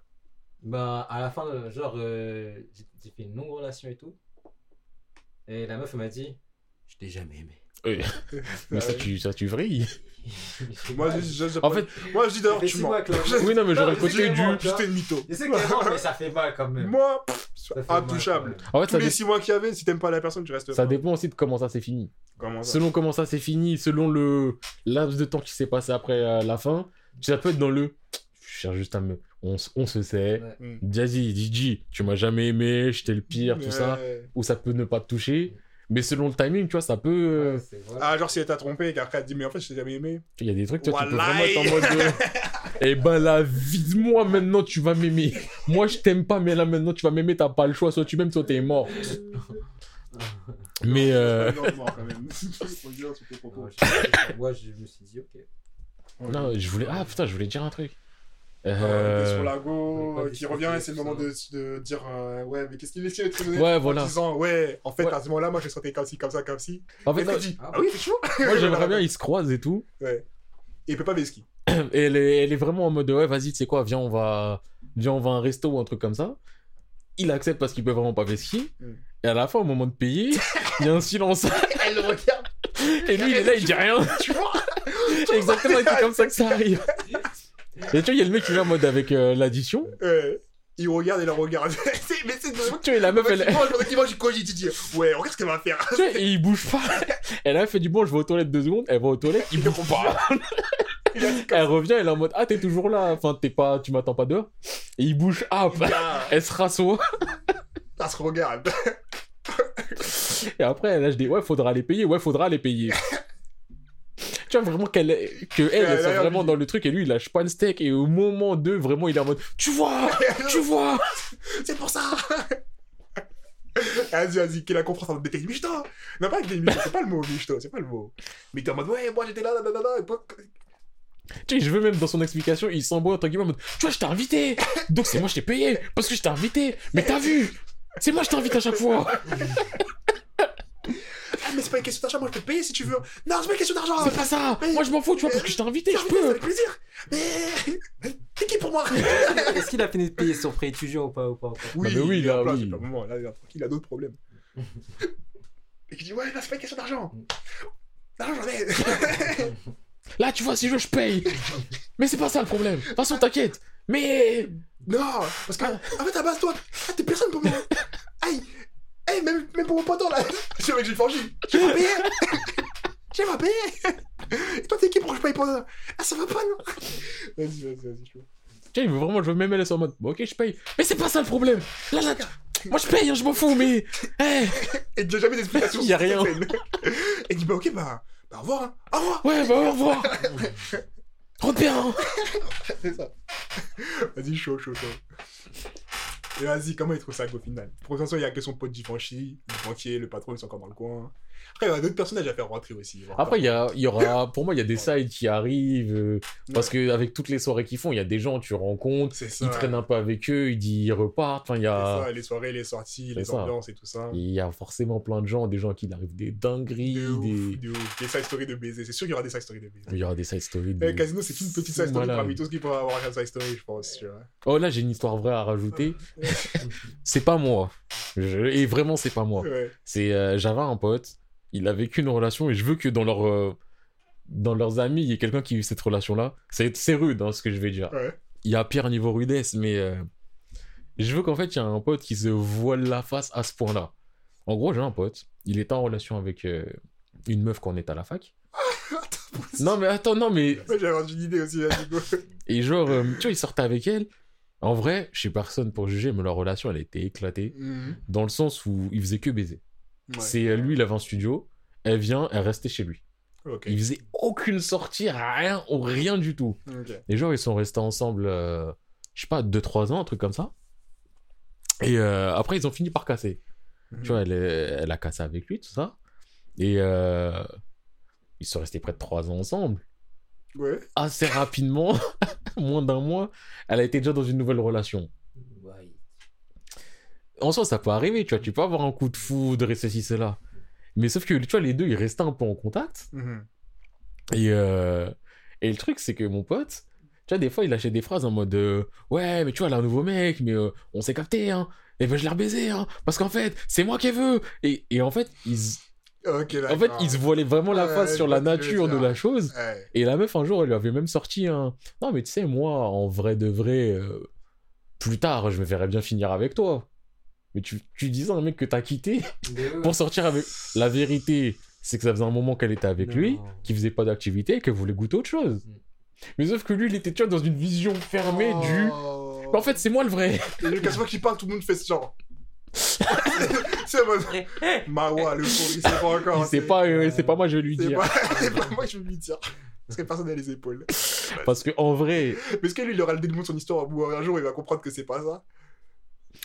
S3: Bah, à la fin, euh, genre, euh, j'ai j'ai fait une longue relation et tout. Et la meuf, elle m'a dit Je t'ai jamais aimé.
S1: Oui. Mais ça, tu, ça, tu vrilles.
S2: Moi, je, je, je-
S1: En fait,
S2: moi, je dis d'ailleurs, tu mens.
S1: oui, non, mais j'aurais
S3: Non,
S1: le côté
S3: mais
S1: du.
S2: Juste une mytho.
S3: Je sais mais ça fait mal quand même.
S2: Moi, intouchable.
S1: En fait,
S2: Tous
S1: ça,
S2: les
S1: dé-
S2: six mois qu'il y avait, si t'aimes pas la personne, tu restes
S1: ça
S2: pas.
S1: dépend aussi de comment ça s'est fini.
S2: Comment ça
S1: Selon comment ça s'est fini, selon le laps de temps qui s'est passé après euh, la fin, ça peut être dans le. Je cherche juste à me. On, se sait.
S3: Ouais.
S2: Hmm.
S1: Jazzy, DJ, tu m'as jamais aimé, j'étais le pire, tout ça. Ou ça peut ne pas te toucher. Mais selon le timing, tu vois, ça peut. euh,
S3: Ouais.
S2: Ah, genre si elle t'a trompé et qu'après elle te dit, mais en fait, je t'ai jamais aimé.
S1: Il y a des trucs, toi, tu peux vraiment être en mode. euh, Eh ben là, vide-moi maintenant, tu vas m'aimer. Moi, je t'aime pas, mais là maintenant, tu vas m'aimer, t'as pas le choix. Soit tu m'aimes, soit t'es mort. Mais. euh,
S3: Moi, je me suis dit Ok.
S1: Non, je voulais. Ah putain, je voulais dire un truc.
S2: Euh,
S1: Euh,
S2: sur Lago euh, qui revient et c'est le moment de, de dire euh, ouais mais qu'est-ce qu'il est très honnête
S1: Ouais,
S2: en
S1: voilà.
S2: disant ouais en fait
S1: Ouais.
S2: à ce moment là moi je sentais comme ci comme ça comme ci
S1: En fait,
S2: et
S1: non,
S2: il dit
S3: Ah,
S2: ah oui c'est chaud
S1: moi j'aimerais bien, ils se croisent et tout.
S2: ouais et il peut pas Veski
S1: Et elle est, elle est vraiment en mode ouais, vas-y, tu sais quoi, viens, on va, viens, on va à un resto ou un truc comme ça. Il accepte parce qu'il peut vraiment pas vesquiller.
S2: Mm.
S1: Et à la fin, au moment de payer, il y a un silence.
S2: elle le regarde
S1: Et lui, il est là, il dit rien.
S2: tu vois
S1: Exactement, c'est comme ça que ça arrive. Et tu vois, il y a le mec qui vient en mode avec euh, l'addition.
S2: Ouais. Il regarde et la regarde. C'est- mais c'est de.
S1: Tu vois, et la meuf, elle,
S2: Moi, je mange, cogite, il dit Ouais, regarde ce qu'elle va faire.
S1: tu vois, et il bouge pas. Elle a fait du bon, je vais aux toilettes deux secondes. Elle va aux toilettes, il bouge pas.
S2: Il a dit comme
S1: Elle revient, elle est en mode Ah, t'es toujours là. Enfin, t'es pas, tu m'attends pas dehors. Et il bouge, hop.
S2: ça.
S1: Elle se rassoit.
S2: Ça se regarde.
S1: Et après, là, je dis Ouais, faudra les payer. Ouais, faudra les payer. Tu vois vraiment qu'elle est- que elle,
S2: d'ailleurs,
S1: vraiment dans le truc et lui il lâche pas le steak et au moment de vraiment il est en mode tu vois tu vois!
S2: C'est pour ça Vas-y, vas-y, qu'il a compris ça détective Michto. Non, pas avec des c'est pas le mot, Michto, c'est pas le mot. Mais t'es en mode, ouais, moi j'étais là, là, là, là, là, et toi-
S1: Tu sais, je veux même dans son explication, il s'emboîte entre guillemets en mode Tu vois, je t'ai invité. Donc c'est moi, je t'ai payé Parce que je t'ai invité. Mais t'as vu C'est moi, je t'invite à chaque fois
S2: mais c'est pas une question d'argent, moi je peux te payer si tu veux. Non, c'est pas une question d'argent
S1: C'est pas ça Moi, je m'en fous, tu vois, parce que je t'ai invité, je peux
S2: avec plaisir Mais. T'es qui pour moi?
S3: Est-ce qu'il a fini de payer son prêt étudiant ou pas, ou pas
S1: mais oui, là,
S2: place,
S1: oui.
S2: pas moment, là, il a- il a d'autres problèmes. Et qui dit, ouais, là, c'est pas une question d'argent. L'argent, j'en ai.
S1: Là, tu vois, si je veux, je paye Mais c'est pas ça le problème De toute façon, t'inquiète Mais...
S2: Non, parce que, en fait, à base, toi, ah, t'es personne pour moi. Aïe, aïe, même, même pour mon poteau, là. C'est vrai que j'ai franchi. J'ai pas payé. J'ai pas payé. Et toi, t'es qui pour que je paye pour ça? Ah, ça va pas, non? Vas-y, vas-y, vas-y, je
S1: sais, il veut vraiment, je veux même laisser en mode Bon, ok, je paye Mais c'est pas ça le problème Là, là, moi, je paye, hein, je m'en fous, mais... Eh
S2: Et tu n'as jamais d'explication.
S1: Y a
S2: sur
S1: rien.
S2: Et il dit, bah, ok, bah, bah, au revoir, hein. Au revoir.
S1: Ouais, bah, au revoir Rentre bien hein.
S2: C'est ça. Vas-y, chaud, chaud, chaud. Et vas-y, comment il trouve ça au final? Pour il y a que son pote Givenchy, le banquier, le patron, ils sont encore dans le coin. Après, il y a d'autres personnages à faire rentrer aussi.
S1: Après, il y, a- il y aura, pour moi, il y a des sides qui arrivent, euh, parce que avec toutes les soirées qu'ils font, il y a des gens, tu rencontres, ils traînent un peu avec eux, ils disent, ils repartent, enfin, il y a,
S2: ça, les soirées, les sorties, les ambiances et tout ça.
S1: il y a forcément plein de gens, des gens qui il arrive des dingueries,
S2: De ouf,
S1: des...
S2: de ouf. Des side stories de baiser. C'est sûr qu'il y aura des side stories de baiser.
S1: il y aura des side stories. de-
S2: Eh, Casino, c'est une petite side story
S1: Malade.
S2: parmi tout ce qu'il peut avoir un side story, je pense. Tu vois.
S1: Oh là, j'ai une histoire vraie à rajouter. c'est pas moi. Je- Et vraiment, c'est pas moi.
S2: Ouais.
S1: C'est, euh, j'avais un pote, il a vécu une relation et je veux que dans leur, euh, dans leurs amis, il y ait quelqu'un qui vit cette relation-là. C'est, c'est rude, hein, ce que je vais dire.
S2: Ouais.
S1: il y a pire niveau rudesse, mais euh, je veux qu'en fait, il y a un pote qui se voile la face à ce point-là. En gros, j'ai un pote, il était en relation avec euh, une meuf quand on était à la fac. Non, mais attends, non, mais.
S2: Ouais, J'avais une idée aussi, vas-y, go.
S1: Et genre, tu vois, il sortait avec elle. En vrai, je suis personne pour juger, mais leur relation, elle était éclatée.
S2: Mhm.
S1: Dans le sens où il faisait que baiser.
S2: Ouais.
S1: C'est euh, lui, il avait un studio. Elle vient, elle restait chez lui.
S2: Ok.
S1: Il faisait aucune sortie, rien, ou rien du tout.
S2: Ok.
S1: Les gens, ils sont restés ensemble, euh, je sais pas, 2-3 ans, un truc comme ça. Et euh, après, ils ont fini par casser.
S2: Mhm.
S1: Tu vois, elle, est- elle a cassé avec lui, tout ça. Et euh, ils sont restés près de 3 ans ensemble.
S2: Ouais.
S1: Assez rapidement, moins d'un mois, elle a été déjà dans une nouvelle relation. En soi, ça peut arriver, tu vois, tu peux avoir un coup de foudre et ceci, cela. Mais sauf que, tu vois, les deux, ils restaient un peu en contact.
S2: Mhm.
S1: Et, euh, et le truc, c'est que mon pote, tu vois, des fois, il lâchait des phrases en mode euh, Ouais, mais tu vois, a un nouveau mec, mais euh, on s'est capté, hein. Et ben, je l'ai rebaisé, hein. Parce qu'en fait, c'est moi qui veux. Et, et en fait, ils, en fait, ils se voilaient vraiment la face sur la nature de la chose.
S2: Ouais.
S1: Et la meuf, un jour, elle lui avait même sorti un Non, mais tu sais, moi, en vrai de vrai, euh, plus tard, je me verrais bien finir avec toi. Mais tu, tu disais à un mec que t'as quitté pour sortir avec. La vérité, c'est que ça faisait un moment qu'elle était avec lui, qu'il faisait pas d'activité et qu'elle voulait goûter autre chose.
S3: Mm.
S1: Mais sauf que lui, il était tu vois, dans une vision fermée du.
S2: Oh.
S1: Mais en fait, c'est moi le vrai.
S2: Et casse qui parle, tout le monde fait ce genre. c'est bon. Mawa, le pauvre, il sait pas encore.
S1: Il sait pas, euh, c'est pas moi, je vais lui
S2: C'est
S1: dire.
S2: pas, c'est pas moi je veux lui dire. Parce que personne n'a les épaules.
S1: Parce que en vrai,
S2: Mais est-ce que lui, il aura le dénouement de son histoire? Ou un jour, il va comprendre que c'est pas ça?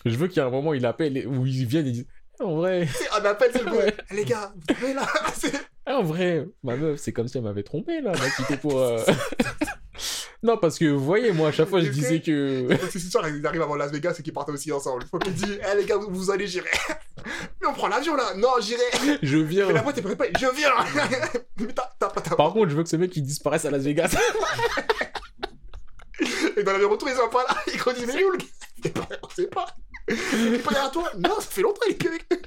S1: Je veux qu'il y ait un moment, il appelle où ils viennent et disent En vrai,
S2: C'est un appel, c'est le bon.
S1: Ouais.
S2: Eh, Les gars, vous là C'est-
S1: en vrai, ma meuf, c'est comme si elle m'avait trompé là, elle m'a quitté pour. euh, non, parce que vous voyez, moi, à chaque fois, je disais que.
S2: Parce que cette histoire, ils arrivent avant Las Vegas et qu'ils partent aussi ensemble. Faut qu'il dise, eh les gars, vous, vous allez, j'irai. Mais on prend l'avion là. Non, j'irai.
S1: Je viens.
S2: Mais la boîte est préparée. Je viens. Mais t'as t'as pas ta
S1: Par contre, je veux que ce mec il disparaisse à Las Vegas.
S2: Et dans l'avion retour, ils sont pas là. Ils disent, mais où le gars C'est pas- On sait pas. Il est pas derrière toi Non, ça fait longtemps, il est plus avec nous.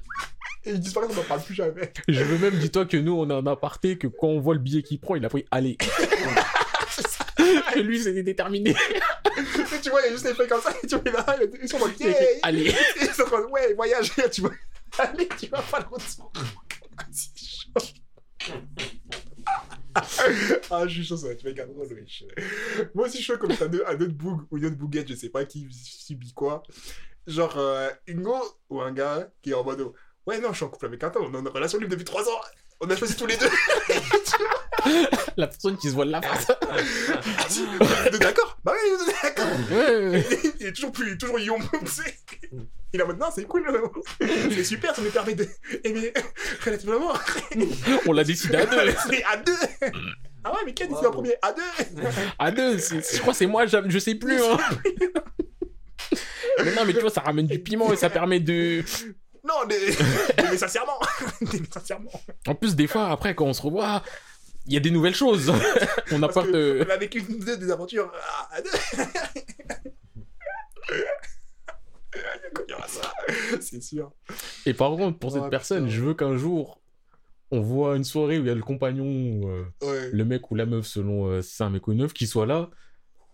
S2: Et il disparaît, on n'en parle plus jamais.
S1: Je veux même, dis-toi que nous, on a un aparté que quand on voit le billet qu'il prend, il a pris aller. que lui, c'était déterminé.
S2: Et tu vois, il y a juste des faits comme ça, et tu vois, là, ils sont en mode,
S1: Il a
S2: yeah,
S1: aller.
S2: Ils sont en mode, ouais, voyage, tu vois. Allez, tu vas pas le retour. C'est chaud. ah, je suis chaud, ça va être méga drôle, wesh. Moi aussi, je suis chaud comme deux, un autre boug ou une autre bouguette, je sais pas qui subit quoi. Genre, euh, Ingo ou un gars qui est en mode, ouais, non, je suis en couple avec un homme, on est en relation libre depuis 3 ans. On a choisi tous les deux.
S1: La personne qui se voit de la face.
S2: Êtes d'accord Bah oui, d'accord. Il est toujours plus, toujours sais. Il est en mode, non, c'est cool. C'est super, ça me permet de aimer relativement.
S1: On l'a décidé à deux.
S2: À deux. Ah ouais, mais qui a décidé en premier À deux.
S1: À deux, je crois que c'est moi, je sais plus. Hein. Mais non, mais tu vois, ça ramène du piment et ça permet de.
S2: Non, d'aimer sincèrement. D'aimer sincèrement.
S1: En plus, des fois, après, quand on se revoit, il y a des nouvelles choses. On apporte.
S2: que
S1: euh,
S2: on a vécu des aventures. Il c'est sûr.
S1: Et par contre, pour
S2: Oh,
S1: cette personne,
S2: putain.
S1: je veux qu'un jour, on voit une soirée où il y a le compagnon, euh,
S2: Ouais.
S1: le mec ou la meuf, selon euh, si c'est un mec ou une meuf, qui soit là.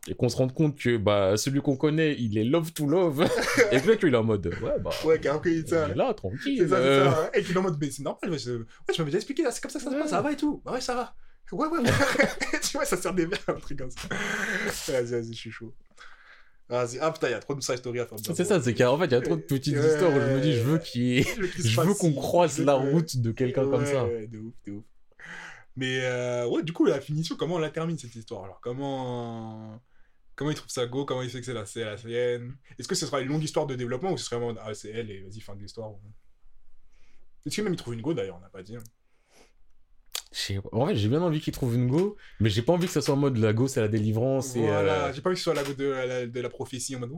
S1: Et qu'on se rende compte que bah, celui qu'on connaît, il est love to love. et que là, tu es en mode, ouais, bah,
S2: Ouais, recueilli ça.
S1: il est là, tranquille.
S2: C'est ça, c'est
S1: euh,
S2: ça. hein. Et qui est en mode, mais c'est normal, c'est- ouais, tu m'avais déjà expliqué, c'est comme ça que ça se passe, ça va et tout. Bah ouais, ça va. Ouais, ouais, ouais. tu vois, ça sert des verres, un truc comme ça. Vas-y, vas-y, je suis chaud. Vas-y, ah putain, il y a trop de side story à faire.
S1: C'est ça, c'est qu'en fait, il y a trop de petites
S2: Ouais.
S1: histoires où je me dis, je veux qu'il ait- Je veux qu'on croise la route de quelqu'un comme ça.
S2: Ouais, de ouf, de ouf. Mais euh, ouais, du coup, la finition, comment on la termine cette histoire? Alors, comment comment il trouve ça go? Comment il sait que c'est la, c'est la sienne? Est-ce que ce sera une longue histoire de développement ou ce serait vraiment ah c'est elle et vas-y fin de l'histoire ou- Est-ce que même il trouve une go d'ailleurs On n'a pas dit. hein.
S1: En fait, j'ai bien envie qu'il trouve une go, mais j'ai pas envie que ça soit en mode la go, c'est la délivrance. Et,
S2: Voilà,
S1: euh,
S2: j'ai pas envie que ce soit la go de la, de la prophétie en mode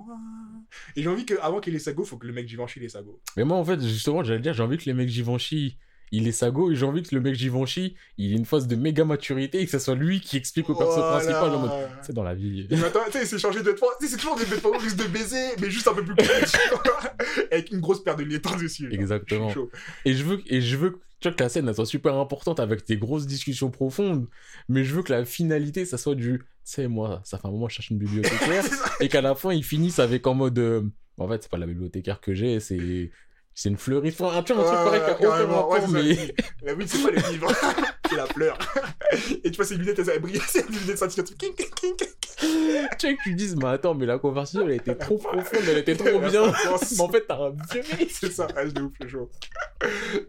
S2: Et j'ai envie qu'avant qu'il ait sa go, faut que le mec Givenchy ait sa go.
S1: Mais moi, en fait, justement, j'allais dire, j'ai envie que le mec Givenchy, il est sa go, et j'ai envie que le mec Givenchy, il ait une phase de méga maturité et que ça soit lui qui explique au perso
S2: Voilà.
S1: principal en mode, c'est dans la vie.
S2: Et maintenant, tu sais, il s'est changé de sais, c'est toujours des vêtements juste de baiser, mais juste un peu plus cool. Avec une grosse paire de liétons dessus. genre.
S1: Exactement.
S2: Je.
S1: Et je veux, et je veux que, tu vois, que la scène, elle soit super importante avec des grosses discussions profondes, mais je veux que la finalité, ça soit du, tu sais, moi, ça fait un moment que je cherche une bibliothécaire, et qu'à la fin, ils finissent avec en mode, euh, en fait, c'est pas la bibliothécaire que j'ai, c'est, c'est une fleuriste. Enfin, tu vois, un truc pareil qui a aucun rapport, mais.
S2: La oui, c'est pas les livres. c'est la fleur. Et tu vois, ses lunettes, elles brillent. C'est des lunettes king.
S1: tu sais que tu dises, mais attends, mais la conversation, elle était trop profonde, elle était trop bien. mais en fait, t'as un vieux mec.
S2: C'est ça. Ah, je de ouf, je suis chaud.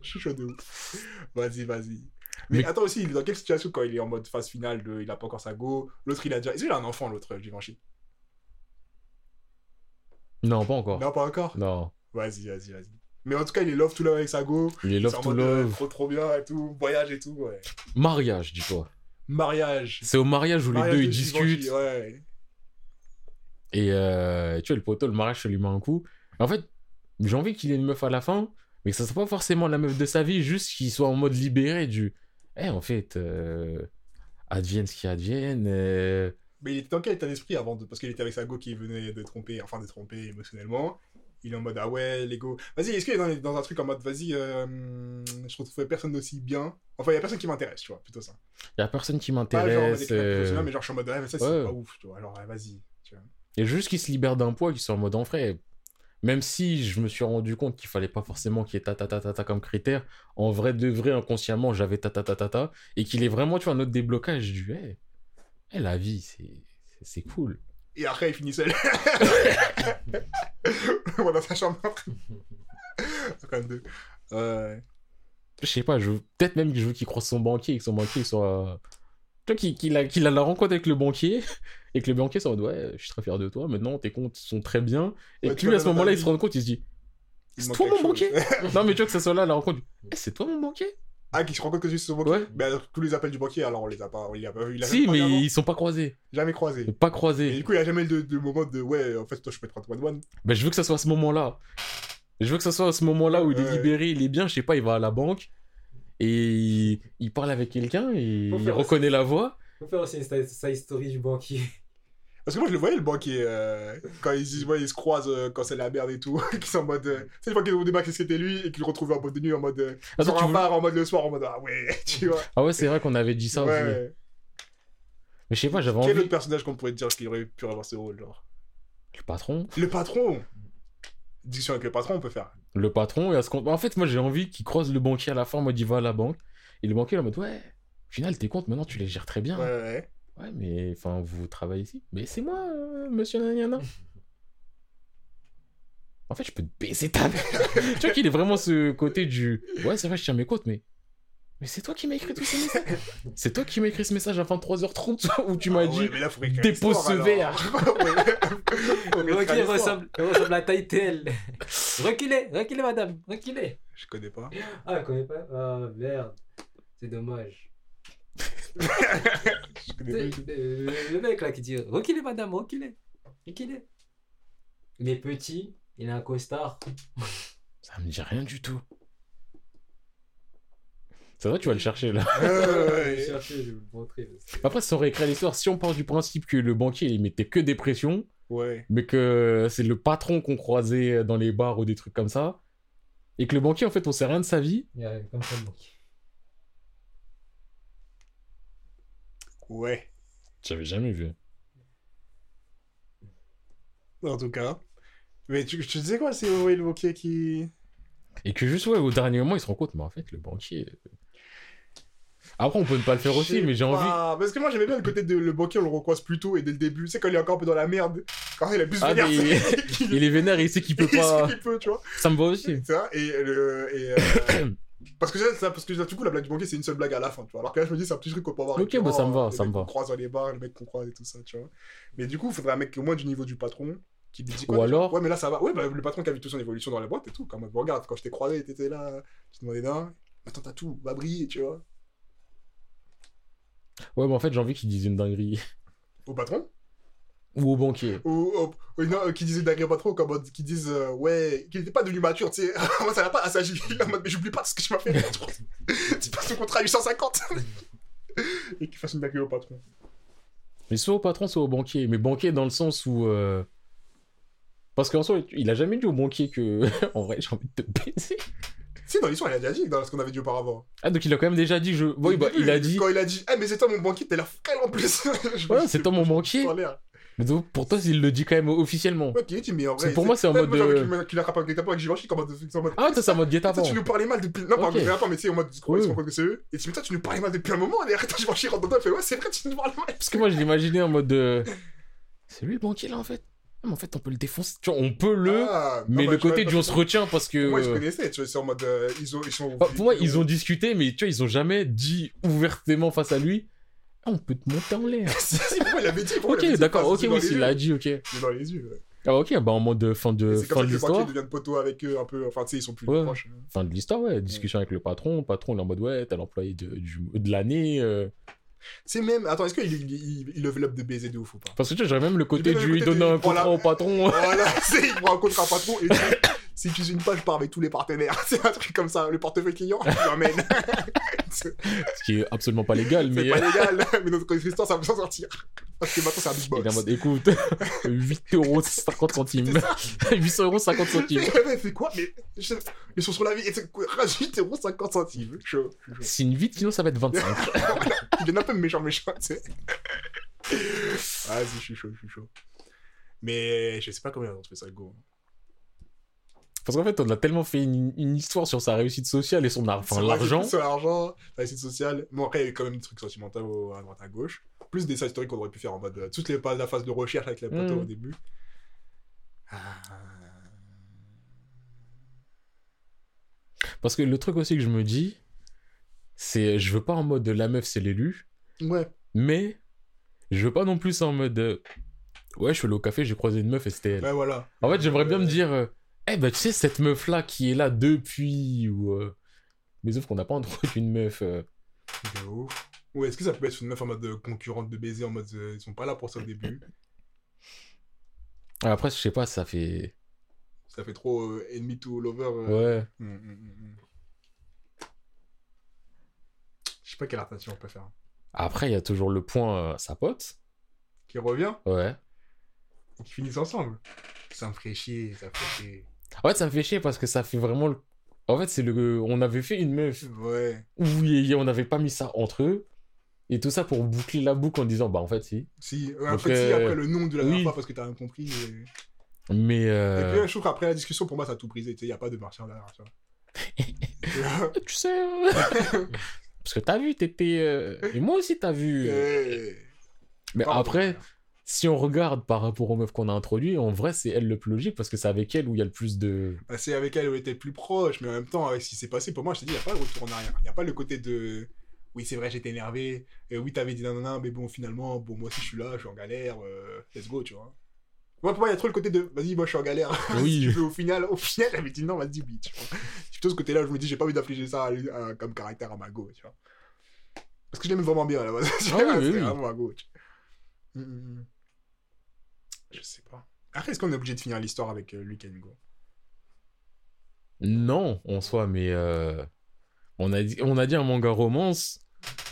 S2: Je suis chaud de ouf. Vas-y, vas-y. Mais,
S1: Mais-
S2: attends aussi, il est dans quelle situation quand il est en mode phase finale de il a pas encore sa go L'autre, il a déjà. Est-ce qu'il a un enfant, l'autre, Givenchy?
S1: Non, pas encore.
S2: Non, pas encore?
S1: Non.
S2: Vas-y, vas-y, vas-y. Mais en tout cas, il est love to love avec sa go.
S1: Il est love
S2: en
S1: to
S2: mode, euh,
S1: love.
S2: Trop, trop bien et tout. Voyage et tout, ouais.
S1: Mariage, dis-toi.
S2: Mariage.
S1: C'est au mariage où les deux
S2: de
S1: ils discutent.
S2: Ouais.
S1: Et euh, tu vois, le poteau, le mariage, ça lui met un coup. En fait, j'ai envie qu'il ait une meuf à la fin, mais que ça soit pas forcément la meuf de sa vie, juste qu'il soit en mode libéré du. Eh, en fait, euh, advienne ce qui advienne. euh,
S2: Mais il était dans quel état d'esprit avant de... Parce qu'il était avec sa go qui venait de tromper, enfin de tromper émotionnellement. Il est en mode, ah ouais, l'ego. Vas-y, est-ce qu'il est dans, dans un truc en mode, vas-y, euh, je retrouve personne d'aussi bien Enfin, il y a personne qui m'intéresse, tu vois, plutôt ça.
S1: Y a personne qui m'intéresse. euh,
S2: mais genre je suis en mode, ouais, mais ça, c'est
S1: ouais.
S2: pas ouf, tu vois. Alors, vas-y, tu vois.
S1: Et juste qu'il se libère d'un poids, qu'il soit en mode en vrai. Même si je me suis rendu compte qu'il fallait pas forcément qu'il y ait ta ta ta ta ta comme critère, en vrai de vrai, inconsciemment, j'avais ta ta ta ta ta, et qu'il est vraiment, tu vois, un autre déblocage du, hey, hey, la vie, c'est c'est- c'est cool.
S2: Et après, il finit seul. Moi, dans sa chambre. 52. Ouais.
S1: Je sais pas, je veux- peut-être même que je veux qu'il croise son banquier et que son banquier soit. Tu vois, qu'il a, qu'il a la rencontre avec le banquier et que le banquier soit en mode ouais, je suis très fier de toi, maintenant tes comptes sont très bien. Et
S2: Ouais,
S1: lui, à ce moment-là, il se rend compte, il se dit C'est toi mon banquier. Non, mais tu vois que ça soit là, la rencontre. Eh, c'est toi mon banquier
S2: Ah, qui se rend compte que c'est son banquier
S1: Ouais.
S2: Mais alors, tous les appels du banquier, alors on les a pas. Il a pas il
S1: Si,
S2: jamais
S1: mais
S2: avant
S1: ils sont pas croisés.
S2: Jamais croisé.
S1: Pas
S2: Et
S1: croisés.
S2: du coup, il n'y a jamais de moment de ouais, en fait, toi, je peux être one one.
S1: Ben, je veux que ça soit à ce moment-là. Je veux que ça soit à ce moment-là où il est
S2: Ouais.
S1: libéré, il est bien, je sais pas, il va à la banque et il, il parle avec quelqu'un et il
S3: faire
S1: reconnaît la voix.
S3: Faut faire aussi une side story du banquier.
S2: Parce que moi, je le voyais, le banquier, euh, quand ils, ils, ouais, ils se croisent, euh, quand c'est la merde et tout, qui sont en mode. Euh, c'est une fois qu'ils ont débat que c'était lui et qu'ils le retrouvent en mode de nuit, en mode. Euh,
S1: Ah,
S2: sur
S1: toi, veux-
S2: en mode le soir, en mode ah ouais, tu vois.
S1: Ah ouais, c'est vrai qu'on avait dit ça aussi.
S2: ouais.
S1: Mais je sais pas, j'avais
S2: Quel
S1: envie.
S2: autre personnage qu'on pourrait dire qu'il aurait pu avoir ce rôle, genre?
S1: Le patron.
S2: Le patron Discussion avec le patron, on peut faire.
S1: Le patron, et à ce compte. En fait, moi, j'ai envie qu'il croise le banquier à la fin, mode il va à la banque. Et le banquier, en mode ouais, au final, tes comptes, maintenant, tu les gères très bien.
S2: Ouais, ouais.
S1: Ouais, mais enfin, vous travaillez ici. Mais c'est moi, euh, monsieur Nanyana. En fait, je peux te baiser ta mère. tu vois qu'il est vraiment ce côté du. Ouais, c'est vrai, je tiens mes côtes, mais. Mais c'est toi qui m'as écrit tous ces messages. C'est toi qui m'as écrit ce message à 23h30 où tu m'as
S2: Ah
S1: dit.
S2: ouais, mais là, faut
S1: dépose ce
S2: alors.
S1: verre.
S2: L'histoire.
S3: ressemble, ressemble à Taitel. reculez, reculez, madame, reculez.
S2: Je connais pas.
S3: Ah, je connais pas. Ah, merde. C'est dommage. Le, mec là qui dit Reculez, madame, reculez. Reculez. Il est petit, il a un costard.
S1: Ça me dit rien du tout. C'est vrai, tu vas le chercher là.
S2: Ouais, ouais,
S3: Je
S2: ouais.
S3: vais chercher, je vais vous le montrer.
S1: Après, ça aurait créé l'histoire. Si on part du principe que le banquier il mettait que des pressions,
S2: Ouais.
S1: mais que c'est le patron qu'on croisait dans les bars ou des trucs comme ça, et que le banquier en fait on sait rien de sa vie,
S3: Il y a comme ça le banquier.
S2: Ouais.
S1: j'avais jamais vu.
S2: En tout cas. Mais tu, tu disais quoi, c'est ouais, le banquier qui.
S1: Et que juste ouais, au dernier moment il se rend compte, mais en fait le banquier. euh, Après on peut ne pas le faire aussi, mais j'ai envie.
S2: Parce que moi j'aimais bien le côté de le banquier, on le recroise plus tôt et dès le début. Tu sais, quand il est encore un peu dans la merde, quand il a plus
S1: Ah,
S2: vénère,
S1: Il est vénère et il sait qu'il peut
S2: il
S1: pas.
S2: sait qu'il peut, tu vois.
S1: Ça me va aussi.
S2: Et, le, et euh, parce que ça, parce que du coup la blague du banquier c'est une seule blague à la fin, tu vois. Alors que là je me dis c'est un petit truc qu'on peut avoir.
S1: Ok, bah, ça me va, ça me va.
S2: qu'on croise dans les bars, le mec qu'on croise et tout ça, tu vois. Mais du coup il faudrait un mec au moins du niveau du patron qui lui dit quoi.
S1: Ou alors-
S2: Ouais mais là ça va. Ouais bah le patron qui a vu toute son évolution dans la boîte et tout. Comme regarde quand je t'ai croisé, t'étais là, tu te demandais d'un. Maintenant t'as tout, va briller, tu vois.
S1: Ouais, mais en fait j'ai envie qu'il dise une dinguerie.
S2: Au patron?
S1: Ou au banquier.
S2: ou, ou- ou non, euh, qui disait d'agré pas trop, comme mode- qui disent euh, ouais, qu'il n'était pas devenu mature, tu sais. Moi, ça va pas à s'agir. En mode, mais j'oublie pas ce que tu m'as fait. tu passes ton contrat à 850. Et qu'il fasse une dinguerie au patron.
S1: Mais soit au patron, soit au banquier. Mais banquier dans le sens où. euh, Parce qu'en soi, il a jamais dit au banquier que. en vrai, j'ai envie de te baiser.
S2: Si, dans l'histoire, il a déjà dit, dans ce qu'on avait dit auparavant.
S1: Ah, donc il a quand même déjà dit. Je... Oui, bah, il a dit.
S2: Quand il a dit, eh, mais c'est toi mon banquier, t'as l'air frêle en plus.
S1: Ouais, c'est toi mon banquier. Mais donc, pour toi, il le dit quand même officiellement.
S2: Ok, tu mais en vrai.
S1: Pour moi, c'est en mode
S2: qu'il a rappelé avec des tapons avec Givenchy, en mode.
S1: Ah, toi, c'est en mode
S2: Toi,
S1: guet-apens.
S2: tu nous parlais mal depuis. Non, pas guet-apens, mais tu sais, en mode. Tu que c'est eux? Et tu toi, tu nous parlais mal depuis un moment. Et arrête, Givenchy rentre dedans, il fait, ouais, c'est vrai, tu nous parles mal.
S1: Parce que moi, je l'imaginais en mode. de... C'est lui le banquier là en fait. Ah, mais en fait, on peut le défoncer. Tu vois, on peut le.
S2: Ah, non,
S1: mais
S2: bah,
S1: le côté du on se retient parce que.
S2: Moi, je connaissais, tu vois, c'est en mode. euh, ils, ont, ils sont.
S1: Enfin, pour moi, ils ont discuté, mais tu vois, ils ont jamais dit ouvertement face à lui. Ah, on peut te monter en l'air.
S2: si, si, il avait dit. il
S1: ok, d'accord. Ok, oui,
S2: yeux.
S1: l'a dit, ok.
S2: C'est dans les yeux. ouais.
S1: Ah, ok, bah en mode fin de,
S2: comme
S1: fin
S2: ça
S1: de l'histoire.
S2: devient poteau avec eux un peu. Enfin, tu sais, ils sont plus
S1: Ouais.
S2: proches.
S1: Fin de l'histoire, ouais. Discussion avec le patron. Le patron, il est en mode, ouais, t'as l'employé de, de l'année. euh.
S2: C'est même. Attends, est-ce qu'il il, il, il level up de baiser de ouf ou pas?
S1: Parce que tu vois, j'aurais même le côté du donner un contrat
S2: voilà.
S1: au patron.
S2: Voilà, c'est il prend un contrat patron et si tu utilises une page, je pars avec tous les partenaires. C'est un truc comme ça. Le portefeuille client, je l'emmène. c'est
S1: Ce qui est absolument pas légal, mais.
S2: pas légal, mais notre histoire, ça va s'en sortir. Parce que maintenant, c'est un big
S1: Il est en
S2: box.
S1: mode, écoute, 8 euros 50 centimes. 800 euros 50 centimes.
S2: Mais c'est quoi? Mais je- ils sont sur la vie. et c'est quoi? Rajoute 50 centimes. Chaud. chaud, chaud.
S1: Signe vite, sinon ça va être 25.
S2: Il vient un peu méchant, méchant, tu sais. Vas-y, je suis chaud, je suis chaud. Mais je sais pas combien ont trouvé ça go.
S1: Parce qu'en fait, on a tellement fait une, une histoire sur sa réussite sociale et son ar- enfin,
S2: Sur la-
S1: l'argent.
S2: Sur l'argent, la réussite sociale. Bon, après, il y a eu quand même des trucs sentimentaux à droite à gauche. Plus des side stories qu'on aurait pu faire en mode. euh, toutes les phases, la phase de recherche avec les poteaux
S1: Mhm.
S2: au début. Ah.
S1: Parce que le truc aussi que je me dis, c'est je veux pas en mode la meuf c'est l'élu,
S2: Ouais.
S1: mais je veux pas non plus en mode euh, ouais, je suis allé au café, j'ai croisé une meuf et c'était elle.
S2: Ouais, voilà.
S1: En fait, j'aimerais bien me
S2: Euh,
S1: dire euh, eh ben tu sais cette meuf là qui est là depuis ou euh, mais sauf qu'on n'a pas en droit d'une meuf euh,
S2: De ouf. Ou est-ce que ça peut être une meuf en mode euh, concurrente de baiser, en mode euh, ils sont pas là pour ça au début?
S1: Ah, Après, je sais pas, ça fait
S2: Ça fait trop euh, enemy to lover.
S1: ouais.
S2: Hum, hum, hum. Je sais pas quelle attention on peut faire.
S1: Après, il y a toujours le point sa pote.
S2: Qui revient?
S1: Ouais.
S2: Et qu'ils finissent ensemble. Ça me ferait chier, ça me ferait chier.
S1: En fait, ça me fait chier parce que ça fait vraiment. le- En fait, c'est le. On avait fait une meuf
S2: Ouais.
S1: y- on n'avait pas mis ça entre eux. Et tout ça pour boucler la boucle en disant, bah en fait, si.
S2: Si, ouais,
S1: Donc,
S2: en si,
S1: euh,
S2: après le nom de la
S1: oui.
S2: dernière fois parce que t'as rien compris. Et,
S1: Mais.
S2: et
S1: euh,
S2: puis, je trouve qu'après la discussion, pour moi, ça a tout brisé. Tu sais, il n'y a pas de marchand derrière, tu vois.
S1: Tu sais. euh, Parce que t'as vu, t'étais. euh, Et moi aussi, t'as vu. Mais après, si on regarde par rapport aux meufs qu'on a introduits, en vrai, c'est elle le plus logique parce que c'est avec elle où il y a le plus de.
S2: Bah, c'est avec elle où elle était plus proche, mais en même temps, avec ce qui s'est passé, pour moi, je te dis, il n'y a pas de retour en arrière. Il n'y a pas le côté de. Oui, c'est vrai, j'étais énervé. Et oui, t'avais dit nanana, mais bon, finalement, bon, moi aussi, je suis là, je suis en galère. euh, let's go, tu vois. Moi, pour moi, il y a trop le côté de. Vas-y, moi, je suis en galère.
S1: Oui.
S2: si tu veux, au final, au final, dit non, vas-y, vois. C'est plutôt ce côté-là, je me dis, j'ai pas envie d'affliger ça à comme caractère à ma go, tu vois. Parce que je l'aime vraiment bien, à la base.
S1: Ah oui, oui, oui.
S2: vraiment ma go, tu vois. Mm, mm. Je sais pas. Après, est-ce qu'on est obligé de finir l'histoire avec euh, Luke and Go?
S1: Non, en soi, mais. euh, On, a dit... on a dit un manga romance.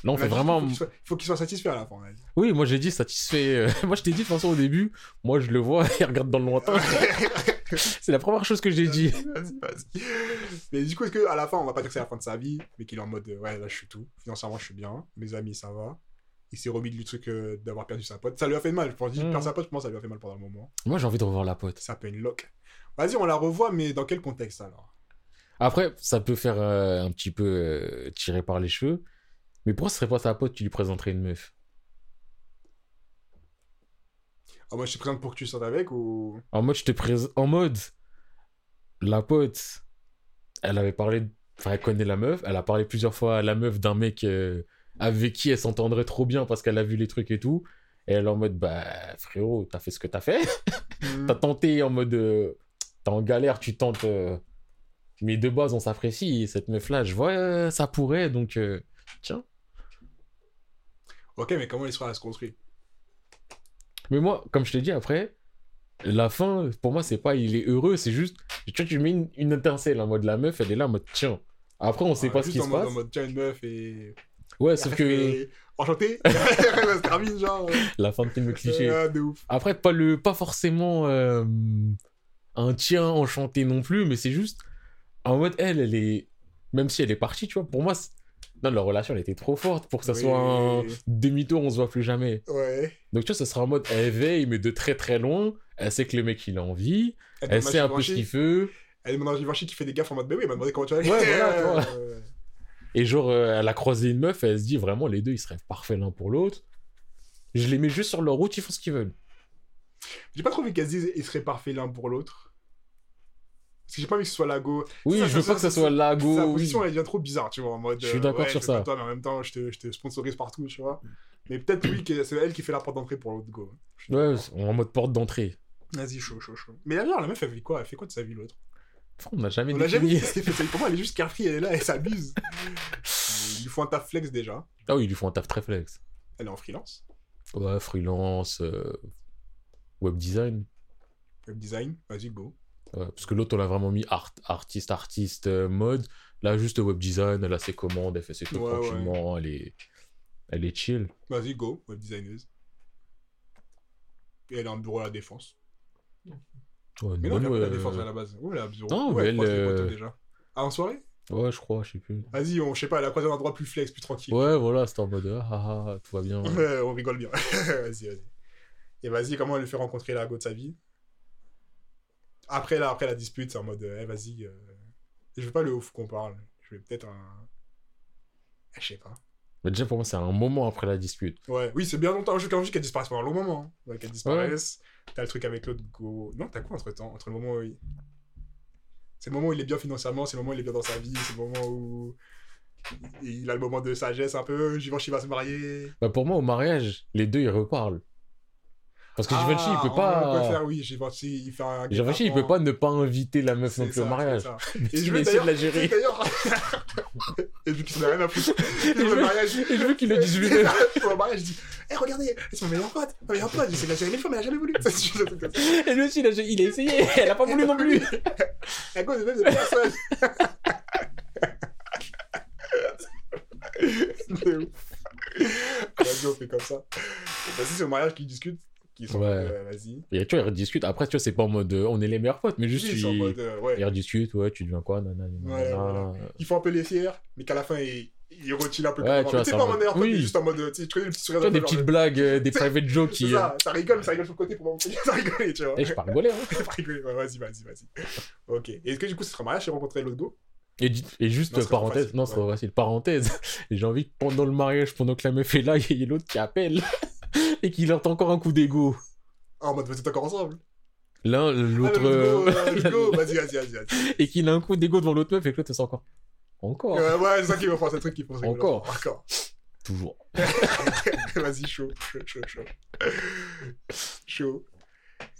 S1: Là, on, fait vraiment.
S2: qu'il faut qu'il soit- Il faut qu'il soit satisfait à la fin.
S1: Oui, moi j'ai dit satisfait. euh, moi je t'ai dit de toute façon au début, moi je le vois et regarde dans le lointain. c'est la première chose que j'ai dit.
S2: Vas-y, vas-y. Mais du coup, est-ce qu'à la fin, on va pas dire que c'est la fin de sa vie, mais qu'il est en mode euh, ouais, là je suis tout. Financièrement, je suis bien. Mes amis, ça va. Il s'est remis du truc euh, d'avoir perdu sa pote. Ça lui a fait mal. Je pense perd sa pote, je pense que ça lui a fait mal pendant un moment.
S1: Moi j'ai envie de revoir la pote.
S2: Ça peut une lock. Vas-y, on la revoit, mais dans quel contexte alors?
S1: Après, ça peut faire euh, un petit peu euh, tirer par les cheveux. Mais pourquoi ce serait pas sa pote qui lui présenterait une meuf?
S2: Ah, Moi, je te présente pour que tu sortes avec ou?
S1: En mode, je te présente. En mode, la pote, elle avait parlé. Enfin, elle connaît la meuf. Elle a parlé plusieurs fois à la meuf d'un mec euh, avec qui elle s'entendrait trop bien parce qu'elle a vu les trucs et tout. Et elle est en mode, bah, frérot, t'as fait ce que t'as fait.
S2: Mhm.
S1: T'as tenté en mode. euh, T'es en galère, tu tentes. euh, Mais de base, on s'apprécie. Et cette meuf-là, je vois, euh, ça pourrait. Donc, tiens.
S2: Ok, mais comment l'histoire se construit?
S1: Mais moi, comme je t'ai dit après, la fin, pour moi, c'est pas il est heureux, c'est juste, tu vois, tu mets une, une étincelle en mode la meuf, elle est là en mode tiens. Après, on sait
S2: Ah,
S1: pas ce qui se
S2: mode,
S1: passe.
S2: En mode, tiens, une meuf et.
S1: Ouais, sauf que
S2: Enchanté Ça se termine, genre.
S1: la fin de film cliché.
S2: Ah, de ouf.
S1: Après, pas, le, pas forcément euh, un tiens enchanté non plus, mais c'est juste en mode elle, elle est. Même si elle est partie, tu vois, pour moi, non, leur relation, elle était trop forte pour que ça
S2: Oui,
S1: soit un demi-tour, on se voit plus jamais.
S2: Ouais.
S1: Donc, tu vois, ça sera en mode elle veille, mais de très très loin. Elle sait que le mec, il a envie.
S2: Elle,
S1: sait un peu ce qu'il fait.
S2: Elle demande à Givenchy qui fait des gaffes en mode, bah oui, elle m'a demandé comment tu allais.
S1: Ouais, voilà.
S2: Euh,
S1: Et genre, euh, elle a croisé une meuf, et elle se dit vraiment, les deux, ils seraient parfaits l'un pour l'autre. Je les mets juste sur leur route, ils font ce qu'ils veulent.
S2: J'ai pas trop envie qu'elles se disent, ils seraient parfaits l'un pour l'autre. Parce que j'ai pas envie que ce soit Lago.
S1: Oui,
S2: Ça,
S1: je veux
S2: ça,
S1: pas que ça
S2: ça,
S1: soit Lago.
S2: Sa
S1: oui.
S2: position, elle devient trop bizarre, tu vois, en mode.
S1: Je suis
S2: euh,
S1: d'accord
S2: ouais,
S1: sur ça.
S2: Toi, mais en même temps, je te, je te sponsorise partout, tu vois. Mais peut-être, oui, que c'est elle qui fait la porte d'entrée pour l'autre go.
S1: Ouais, en mode porte d'entrée.
S2: Vas-y, chaud, chaud, chaud. Mais d'ailleurs, la meuf, elle fait quoi? Elle fait quoi de sa vie, l'autre?
S1: On n'a jamais
S2: On jamais fait. Pour moi, elle est juste carefree, elle est là, elle s'abuse. Il lui faut un taf flex déjà.
S1: Ah oui, ils lui font un taf très flex.
S2: Elle est en freelance.
S1: Ouais, freelance, euh, web design.
S2: Web design, vas-y, go.
S1: Ouais, parce que l'autre, on l'a vraiment mis art, artiste, artiste, euh, mode. Là, juste web design, elle a ses commandes, elle fait ses trucs
S2: Ouais, ouais.
S1: tranquillement, elle est... elle est chill.
S2: Vas-y, go, web designeuse. Et elle a un bureau à la défense.
S1: Ouais,
S2: Mais non, elle a la
S1: euh,
S2: défense à la base. Ouais, elle a bureau.
S1: Non,
S2: elle croise
S1: elle,
S2: les poteaux
S1: euh,
S2: déjà. Ah, en soirée?
S1: Ouais, je crois, je sais plus.
S2: Vas-y, on, je sais pas, elle a croisé un endroit plus flex, plus tranquille.
S1: Ouais, voilà, c'était en mode ah, ah, ah, tout va bien.
S2: Ouais, on rigole bien. vas-y, vas-y. Et vas-y, comment elle lui fait rencontrer la go de sa vie Après, là, après la dispute, c'est en mode, eh, vas-y. euh, Je veux pas le ouf qu'on parle. Je vais peut-être un. Eh, Je sais pas.
S1: Mais déjà, pour moi, c'est un moment après la dispute.
S2: Ouais, oui, c'est bien longtemps. Je quand qu'elle disparaisse pendant un long moment. hein. Qu'elle disparaisse. T'as le truc avec l'autre go. Non, t'as quoi entre temps Entre le moment où il. C'est le moment où il est bien financièrement, c'est le moment où il est bien dans sa vie, c'est le moment où. Il a le moment de sagesse un peu. Givenchy va se marier.
S1: Bah, pour moi, au mariage, les deux, ils reparlent. Parce que Givenchy, il
S2: Ah,
S1: peut
S2: On peut
S1: pas...
S2: faire, oui, Givenchy, il fait un.
S1: Givenchy, il peut pas ne pas inviter la meuf non plus au mariage.
S2: Et je
S1: il
S2: veux
S1: essaie de la gérer.
S2: Et vu qu'il s'en a rien à foutre. Il le mariage.
S1: et je veux qu'il le dise lui-même.
S2: Pour le mariage, je dis Hé, regardez, c'est mon meilleur pote. Mon meilleur pote, j'essaie de la gérer mille fois, mais elle a jamais voulu.
S1: Et lui aussi, il a, il essayé. Elle a pas voulu non plus.
S2: À cause de même de personne. C'est ouf. Vas-y, on fait comme ça. Et Vas-y, c'est au mariage qu'ils discutent. Qui sont.
S1: Ouais.
S2: euh, Vas-y.
S1: Et tu vois, ils rediscutent. Après, tu vois, c'est pas en mode euh, on est les meilleurs potes, mais juste
S2: Oui,
S1: ils,
S2: ils mode. euh, ouais.
S1: ils rediscutent. Ouais, tu deviens quoi nanana.
S2: Ouais, voilà. Ils font un peu les fiers, mais qu'à la fin, ils, ils retirent un peu.
S1: Ouais, tu vois,
S2: c'est pas
S1: en
S2: meilleur
S1: oui.
S2: juste en mode. Tu sais, tu connais le petit sourire
S1: Tu vois, des petites blagues, euh, des private jokes qui.
S2: ça, ça rigole, ça rigole sur le côté pour ça rigole, tu vois.
S1: Eh, je pas rigoler, hein.
S2: Pas rigoler, ouais, vas-y, vas-y, vas-y. Ok. Et est-ce que du coup, ce sera mariage, j'ai rencontré l'autre go
S1: Et, et juste
S2: Non,
S1: parenthèse,
S2: facile,
S1: non, c'est
S2: ouais.
S1: facile. Parenthèse, et j'ai envie que pendant le mariage, pendant que la meuf est là, il y ait l'autre qui appelle et qu'il leur encore un coup d'ego.
S2: Ah, en mode, vous êtes encore ensemble
S1: L'un, l'autre.
S2: Ah, let's go,
S1: euh.
S2: Vas-y, vas-y, vas-y.
S1: et qu'il a un coup d'ego devant l'autre meuf et que l'autre c'est encore. Encore.
S2: Ouais, ouais, c'est ça qui me fait, c'est le truc qui me fait.
S1: Encore.
S2: Encore.
S1: Toujours.
S2: Vas-y, chaud, chaud, chaud, chaud. Chaud.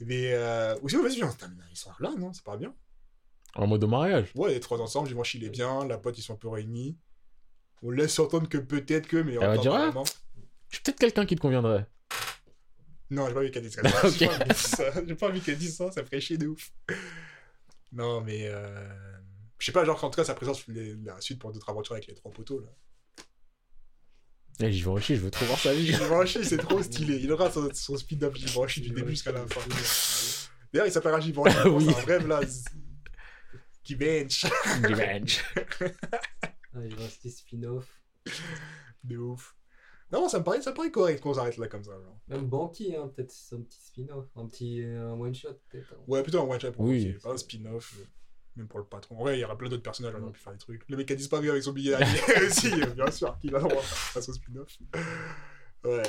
S2: Mais, euh... ou sinon, vas-y, viens, on termine l'histoire là, non C'est pas bien
S1: En mode de mariage.
S2: Ouais, les trois ensemble, dimanche, il est bien, la pote, ils sont un peu réunis. On laisse entendre que peut-être que, mais on
S1: Elle va
S2: entend
S1: dire, ah. Je suis peut-être quelqu'un qui te conviendrait.
S2: Non, j'ai pas envie qu'elle dise ça.
S1: Ok.
S2: J'ai pas envie qu'elle dise ça. Ça, ça ferait chier de ouf. Non, mais... Euh... Je sais pas, genre, en tout cas, sa présence, les- la suite pour d'autres aventures avec les trois poteaux, là.
S1: Eh, j'y vais en chier, je veux trop voir sa vie.
S2: Givenchy, c'est trop stylé. Il aura son, son speed-up Givenchy du début jusqu'à la fin. D'ailleurs, il s'appellera Givenchy.
S1: Ah oui.
S2: C'est un vrai blaze. Qui bench.
S1: Revenge.
S3: Ah, il va petit spin-off.
S2: De ouf. Non, ça me paraît, ça me paraît correct qu'on s'arrête là comme ça. Genre.
S3: Même Banky, hein, peut-être c'est un petit spin-off. Un petit euh, one-shot, peut-être. hein.
S2: Ouais, plutôt un one-shot pour
S1: Oui.
S2: pas un spin-off. euh, Même pour le patron. En vrai, il y aura plein d'autres personnages, on aurait pu faire des trucs. Le mec a disparu avec son billet d'avion aussi, euh, bien sûr, qu'il a le droit à son spin-off. Ouais.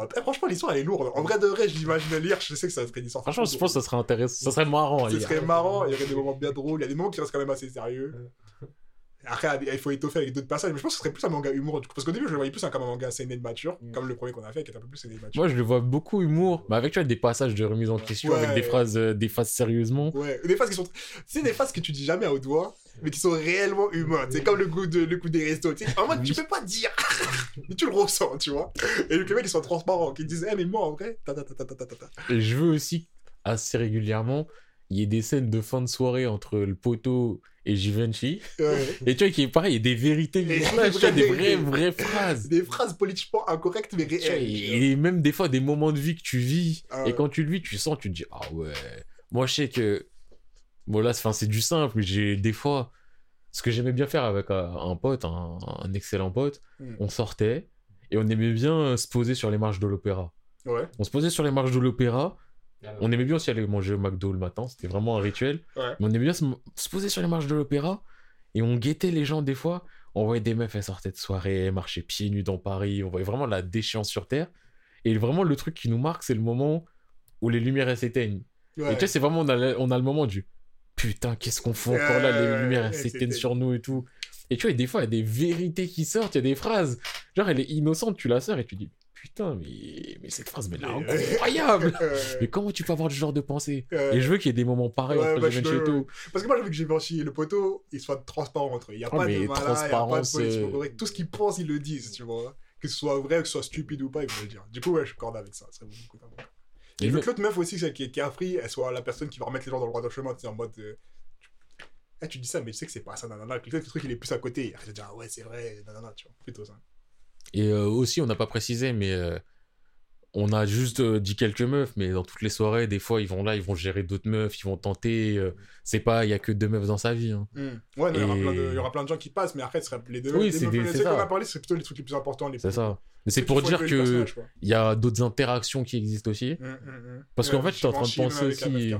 S2: Après, franchement, l'histoire, elle est lourde. En vrai de vrai, j'imagine le lire, je sais que ça serait une histoire.
S1: Franchement, je pense que ça serait intéressant. Ça serait marrant à
S2: Ce
S1: lire.
S2: serait marrant, il y aurait des moments bien drôles, il y a des moments qui restent quand même assez sérieux. Après, il faut étoffer avec d'autres passages, mais je pense que ce serait plus un manga humour. Parce qu'au début, je le voyais plus hein, comme un manga séné de mature,
S3: mm.
S2: comme le premier qu'on a fait, qui est un peu plus séné de mature.
S1: Moi, je le vois beaucoup humour, mais avec tu vois, des passages de remise en question, avec des phrases, euh, des phrases sérieusement.
S2: Ouais, des phrases qui sont. C'est des phrases que tu dis jamais à haute voix, mais qui sont réellement humaines. C'est comme le coup, de, le coup des restos. T'sais, en mode, tu peux pas dire, mais tu le ressens, tu vois. Et les mecs, ils sont transparents, qui disent, eh, mais moi, en vrai,
S1: je veux aussi, assez régulièrement, il y ait des scènes de fin de soirée entre le poteau et Givenchy.
S2: Ouais.
S1: Et tu vois, qui est pareil, il y a des vérités,
S2: Des
S1: des,
S2: vraies
S1: phrases, tu des vraies, vraies phrases.
S2: Des phrases politiquement incorrectes, mais réelles.
S1: et même des fois, des moments de vie que tu vis,
S2: Ah
S1: et quand tu le vis, tu sens, tu te dis, ah ouais. Moi, je sais que. Bon, là, c'est du simple, mais j'ai des fois. Ce que j'aimais bien faire avec un, un pote, un, un excellent pote,
S2: Mm.
S1: on sortait et on aimait bien se poser sur les marches de l'opéra.
S2: Ouais.
S1: On se posait sur les marches de l'opéra. On aimait bien aussi aller manger au McDo le matin, c'était vraiment un rituel.
S2: Ouais.
S1: Mais on aimait bien se, se poser sur les marches de l'opéra et on guettait les gens des fois. On voyait des meufs, elles sortaient de soirée, elles marchaient pieds nus dans Paris, on voyait vraiment la déchéance sur Terre. Et vraiment, le truc qui nous marque, c'est le moment où les lumières s'éteignent.
S2: Ouais.
S1: Et tu sais, c'est vraiment, on a, le, on a le moment du putain, qu'est-ce qu'on fait encore là, les lumières s'éteignent sur nous et tout. Et tu vois, et des fois, il y a des vérités qui sortent, il y a des phrases. Genre, elle est innocente, tu la sors et tu dis putain, mais, mais cette phrase, mais elle est
S2: euh,
S1: incroyable!
S2: Ouais.
S1: Mais comment tu peux avoir ce genre de pensée?
S2: Ouais.
S1: Et je veux qu'il y ait des moments pareils
S2: Ouais,
S1: entre
S2: bah. Parce que moi, je veux que Givenchy et le poteau, ils soient transparents entre eux. Il n'y a pas de malin, il n'y a pas de
S1: transparence, euh,
S2: correct. Tout ce qu'ils pensent, ils le disent, tu vois. Que ce soit vrai, que ce soit stupide ou pas, ils vont le dire. Du coup, ouais, je corde avec ça. Serait beaucoup. Et
S1: Et
S2: je veux
S1: le-
S2: que l'autre meuf aussi, celle qui est, qui est free, elle soit la personne qui va remettre les gens dans le droit de chemin, tu sais, en mode. euh, Eh, tu dis ça, mais tu sais que c'est pas ça, nanana. Que le truc, il est plus à côté. Il de dire, ah ouais, c'est vrai, nanana, tu vois. Plutôt ça.
S1: Et euh, aussi, on n'a pas précisé, mais euh, on a juste euh, dit quelques meufs, mais dans toutes les soirées, des fois, ils vont là, ils vont gérer d'autres meufs, ils vont tenter. c'est pas, il y a que deux meufs dans sa vie. hein.
S2: Ouais, non, il, y aura plein de, il y aura plein de gens qui passent, mais après, ce sera les deux
S1: Oui,
S2: meufs- les
S1: c'est
S2: trucs qu'on
S1: ça.
S2: a parlé, c'est plutôt les trucs les plus importants.
S1: C'est ça. Mais c'est pour dire que il y a d'autres interactions qui existent aussi.
S2: Hum, hum.
S1: Parce qu'en
S2: Ouais,
S1: fait, j'étais en train de penser aussi-.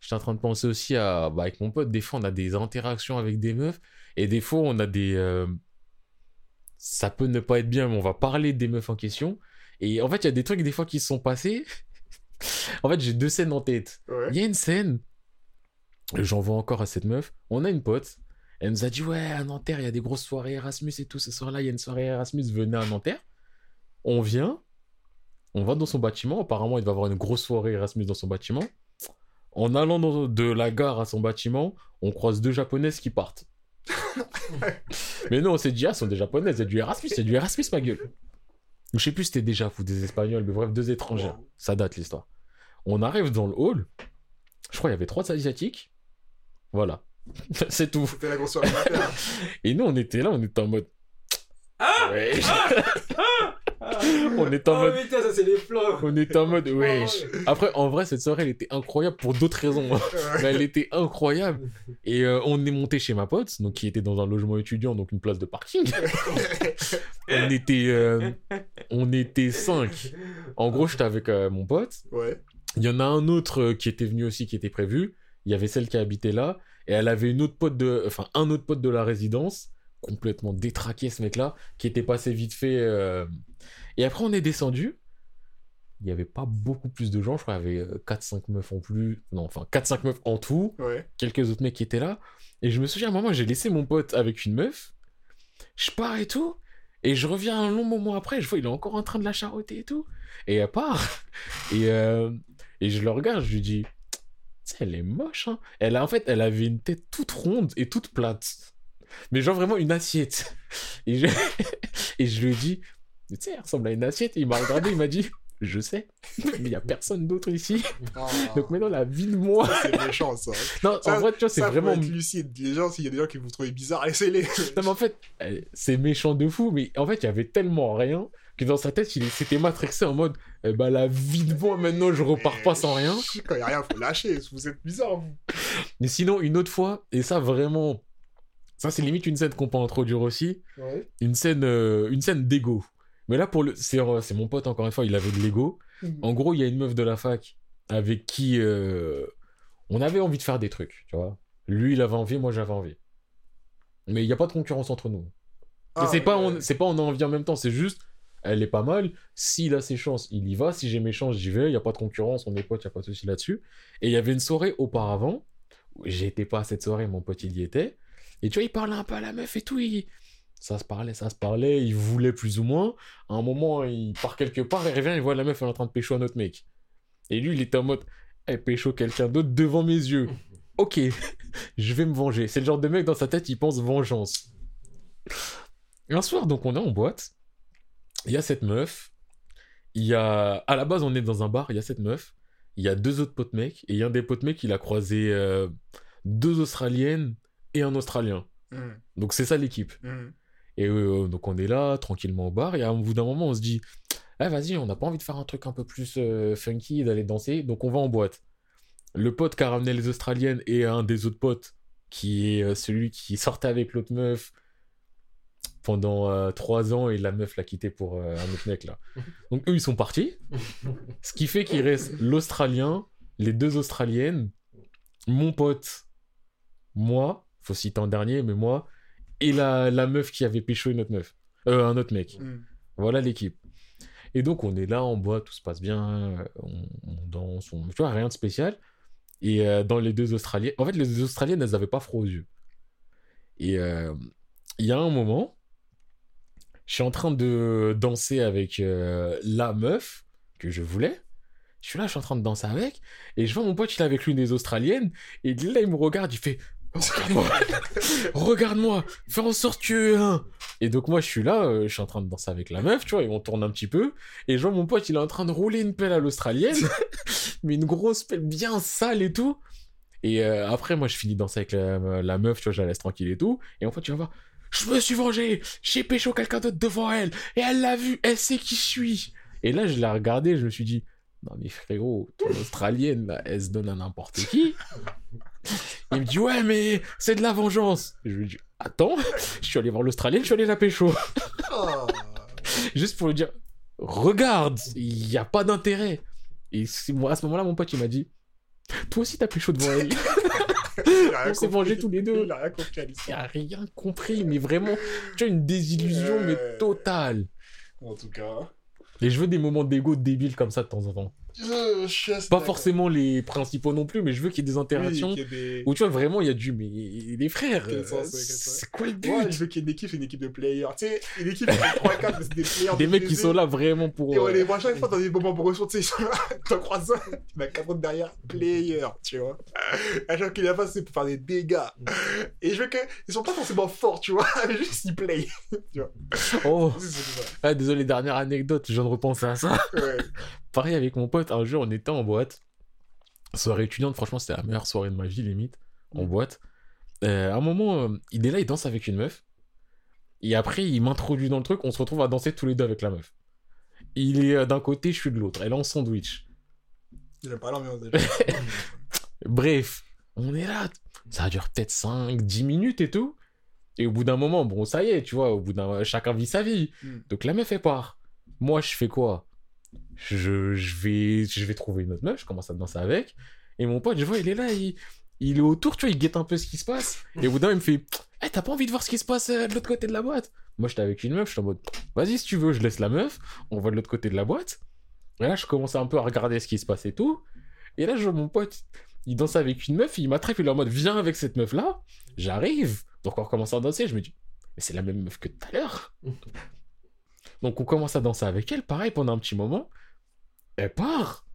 S1: J'étais en train de penser aussi à, bah, avec mon pote, des fois, on a des interactions avec des meufs, et des fois, on a des. Ça peut ne pas être bien, mais on va parler des meufs en question. Et en fait, il y a des trucs, des fois, qui se sont passés. en fait, j'ai deux scènes en tête.
S2: Ouais.
S1: Il y a une scène, j'en vois encore à cette meuf, on a une pote, elle nous a dit ouais à Nanterre il y a des grosses soirées Erasmus et tout, ce soir-là il y a une soirée Erasmus, venez à Nanterre. On vient, on va dans son bâtiment, apparemment il va avoir une grosse soirée Erasmus dans son bâtiment. En allant dans- de la gare à son bâtiment, on croise deux japonaises qui partent. Mais non, on s'est dit, ah, ce sont des japonaises, a du Erasmus, a du Erasmus, ma gueule. Je sais plus si c'était déjà fou, des espagnols, mais bref, deux étrangères.
S2: Wow.
S1: Ça date l'histoire. On arrive dans le hall. Je crois qu'il y avait trois asiatiques. Voilà. C'est tout.
S2: C'était la grosse soirée d'affaires.
S1: Et nous, on était là, on était en mode.
S3: Ah
S1: Ouais. On était en
S3: Oh
S1: mode.
S3: putain, ça c'est les plans.
S1: On était en mode, wesh. Après, en vrai, cette soirée, elle était incroyable pour d'autres raisons. hein. Mais elle était incroyable. Et euh, on est monté chez ma pote, donc qui était dans un logement étudiant, donc une place de parking. on était, euh, on était cinq. En gros, j'étais avec euh, mon pote.
S2: Ouais.
S1: Il y en a un autre qui était venu aussi, qui était prévu. Il y avait celle qui habitait là. Et elle avait une autre pote de, enfin, un autre pote de la résidence, complètement détraqué ce mec-là, qui était passé vite fait. euh. Et après, on est descendu. Il n'y avait pas beaucoup plus de gens. Je crois qu'il y avait 4-5 meufs en plus. Non, enfin, 4-5 meufs en tout.
S2: Ouais.
S1: Quelques autres mecs qui étaient là. Et je me souviens, à un moment, j'ai laissé mon pote avec une meuf. Je pars et tout. Et je reviens un long moment après. Je vois, il est encore en train de la charoter et tout. Et elle part. Et, euh, et je le regarde, je lui dis, elle est moche, hein. Elle a, en fait, elle avait une tête toute ronde et toute plate. Mais genre vraiment une assiette. Et je, et je lui dit, tu sais, elle ressemble à une assiette. Et il m'a regardé, il m'a dit, je sais, mais il y a personne d'autre ici.
S2: Ah,
S1: Donc maintenant, la vie de moi.
S2: c'est méchant, ça.
S1: Non,
S2: Ça-
S1: en vrai, tu vois, c'est vraiment.
S2: être lucide. Les gens, s'il y a des gens qui vous trouvent bizarre, laissez-les.
S1: Non, mais en fait, euh, c'est méchant de fou, mais en fait, il y avait tellement rien que dans sa tête, il s'était matrixé en mode, eh ben, la vie de moi, maintenant, je repars pas sans rien.
S2: Quand il y a rien, faut lâcher. Vous êtes bizarre, vous.
S1: Mais sinon, une autre fois, et ça, vraiment, ça, c'est limite une scène qu'on peut introduire aussi,
S2: Ouais.
S1: une scène, euh, une scène d'ego. Mais là, pour le, c'est, euh, c'est mon pote, encore une fois, il avait de l'ego. En gros, il y a une meuf de la fac avec qui euh, on avait envie de faire des trucs, tu vois. Lui, il avait envie, moi, j'avais envie. Mais il n'y a pas de concurrence entre nous.
S2: Ah,
S1: Et c'est pas, on, c'est pas on a envie en même temps, c'est juste, elle est pas mal. S'il a ses chances, il y va. Si j'ai mes chances, j'y vais. Il n'y a pas de concurrence, on est potes, il n'y a pas de souci là-dessus. Et il y avait une soirée auparavant, où j'étais pas à cette soirée, mon pote il y était. Et tu vois, il parlait un peu à la meuf et tout. il- Ça se parlait, ça se parlait, il voulait plus ou moins. À un moment, il part quelque part, il revient, il voit la meuf, elle est en train de pécho un autre mec. Et lui, il était en mode, elle pécho quelqu'un d'autre devant mes yeux. Ok, je vais me venger. C'est le genre de mec dans sa tête, il pense vengeance. Un soir, donc, on est en boîte. Il y a cette meuf. Il y a. À la base, on est dans un bar, il y a cette meuf. Il y a deux autres potes mecs. Et il y a un des potes mecs, il a croisé euh, deux Australiennes et un Australien.
S2: Hum,
S1: Donc, c'est ça l'équipe.
S2: hum.
S1: Et euh, donc, on est là, tranquillement au bar. Et à un bout d'un moment, on se dit Ah, vas-y, on n'a pas envie de faire un truc un peu plus euh, funky, d'aller danser. Donc, on va en boîte. Le pote qui a ramené les Australiennes et un des autres potes, qui est euh, celui qui sortait avec l'autre meuf pendant euh, trois ans et la meuf l'a quitté pour euh, un autre mec là. Donc eux ils sont partis. Ce qui fait qu'il reste l'Australien, les deux Australiennes, mon pote, moi, faut citer en dernier, mais moi, et la, la meuf qui avait pécho une autre meuf. Euh, un autre mec.
S2: Hum.
S1: Voilà l'équipe. Et donc, on est là, on boit, tout se passe bien, euh, on, on danse, on... tu vois, rien de spécial. Et euh, dans les deux Australiennes, en fait, les deux Australiennes, elles avaient pas froid aux yeux. Et euh, il y a un moment, je suis en train de danser avec la meuf que je voulais. Je suis là, je suis en train de danser avec, et je vois mon pote, il est avec l'une des Australiennes, et là, il me regarde, il fait Regarde-moi, regarde-moi, fais en sorte que. hein. Et donc, moi, je suis là, euh, je suis en train de danser avec la meuf, tu vois, et on tourne un petit peu, et je vois mon pote, il est en train de rouler une pelle à l'australienne, mais une grosse pelle bien sale et tout. Et euh, après, moi, je finis de danser avec la, la meuf, tu vois, je la laisse tranquille et tout. Et en fait, tu vas voir, je me suis vengé, j'ai pécho quelqu'un d'autre devant elle, et elle l'a vu, elle sait qui je suis. Et là, je l'ai regardé, je me suis dit, non mais frérot, ton australienne, là, elle se donne à n'importe qui. Il me dit, ouais, mais c'est de la vengeance. Et je lui dis, attends, je suis allé voir l'australienne, je suis allé la pécho.
S2: Ah.
S1: Juste pour lui dire, regarde, il n'y a pas d'intérêt. Et moi, à ce moment-là, mon pote, il m'a dit, toi aussi, t'as pécho devant elle. On s'est vengés tous les deux.
S2: Il a rien compris à
S1: Il
S2: l'histoire.
S1: a rien compris, mais vraiment, tu vois, une désillusion, mais totale.
S2: En tout cas.
S1: Et je veux des moments d'ego débiles comme ça de temps en temps.
S2: Assez
S1: Pas forcément les principaux non plus, mais je veux qu'il y ait des interactions
S2: ait des-
S1: où tu vois vraiment il y a du mais les frères euh, c'est quoi le but?
S2: Ouais, je veux qu'il y ait une équipe, une équipe de players. Tu sais, une équipe 3-4, mais c'est des players.
S1: des mecs qui sont là vraiment pour
S2: Et on
S1: euh,
S2: les voit chaque fois dans des moments pour ressources, tu sais, ils sont là, t'en croises un, il y en a quatre autres derrière, player, tu vois. À chaque fois qu'il la face, c'est pour faire des dégâts. Et je veux que, ils sont pas forcément forts, tu vois, mais juste ils play.
S1: oh
S2: C'est ça.
S1: ah, désolé dernière anecdote je viens de repenser à ça
S2: Ouais.
S1: Pareil avec mon pote un jour on était en boîte soirée étudiante franchement c'était la meilleure soirée de ma vie limite en
S2: Mm.
S1: boîte Euh, à un moment euh, il est là il danse avec une meuf et après il m'introduit dans le truc on se retrouve à danser tous les deux avec la meuf il est euh, d'un côté, je suis de l'autre. Elle est en sandwich.
S2: J'aime pas l'ambiance déjà.
S1: Bref, on est là. Ça dure peut-être 5, 10 minutes et tout. Et au bout d'un moment, bon, ça y est, tu vois, au bout d'un. Chacun vit sa vie.
S2: Mm.
S1: Donc la meuf, elle part. Moi, je fais quoi? Je, je, vais, je vais trouver une autre meuf, je commence à danser avec. Et mon pote, je vois, il est là, il, il est autour, tu vois, il guette un peu ce qui se passe. Et au bout d'un il me fait Eh, t'as pas envie de voir ce qui se passe euh, de l'autre côté de la boîte? Moi, j'étais avec une meuf, je suis en mode Vas-y, si tu veux, je laisse la meuf, on va de l'autre côté de la boîte. Et là, je commence un peu à regarder ce qui se passe et tout. Et là, je vois mon pote, il danse avec une meuf, il m'attrape, il est en mode Viens avec cette meuf-là. J'arrive. Donc, on recommence à danser, je me dis Mais c'est la même meuf que tout à l'heure. Donc, on commence à danser avec elle, pareil, pendant un petit moment. Elle part.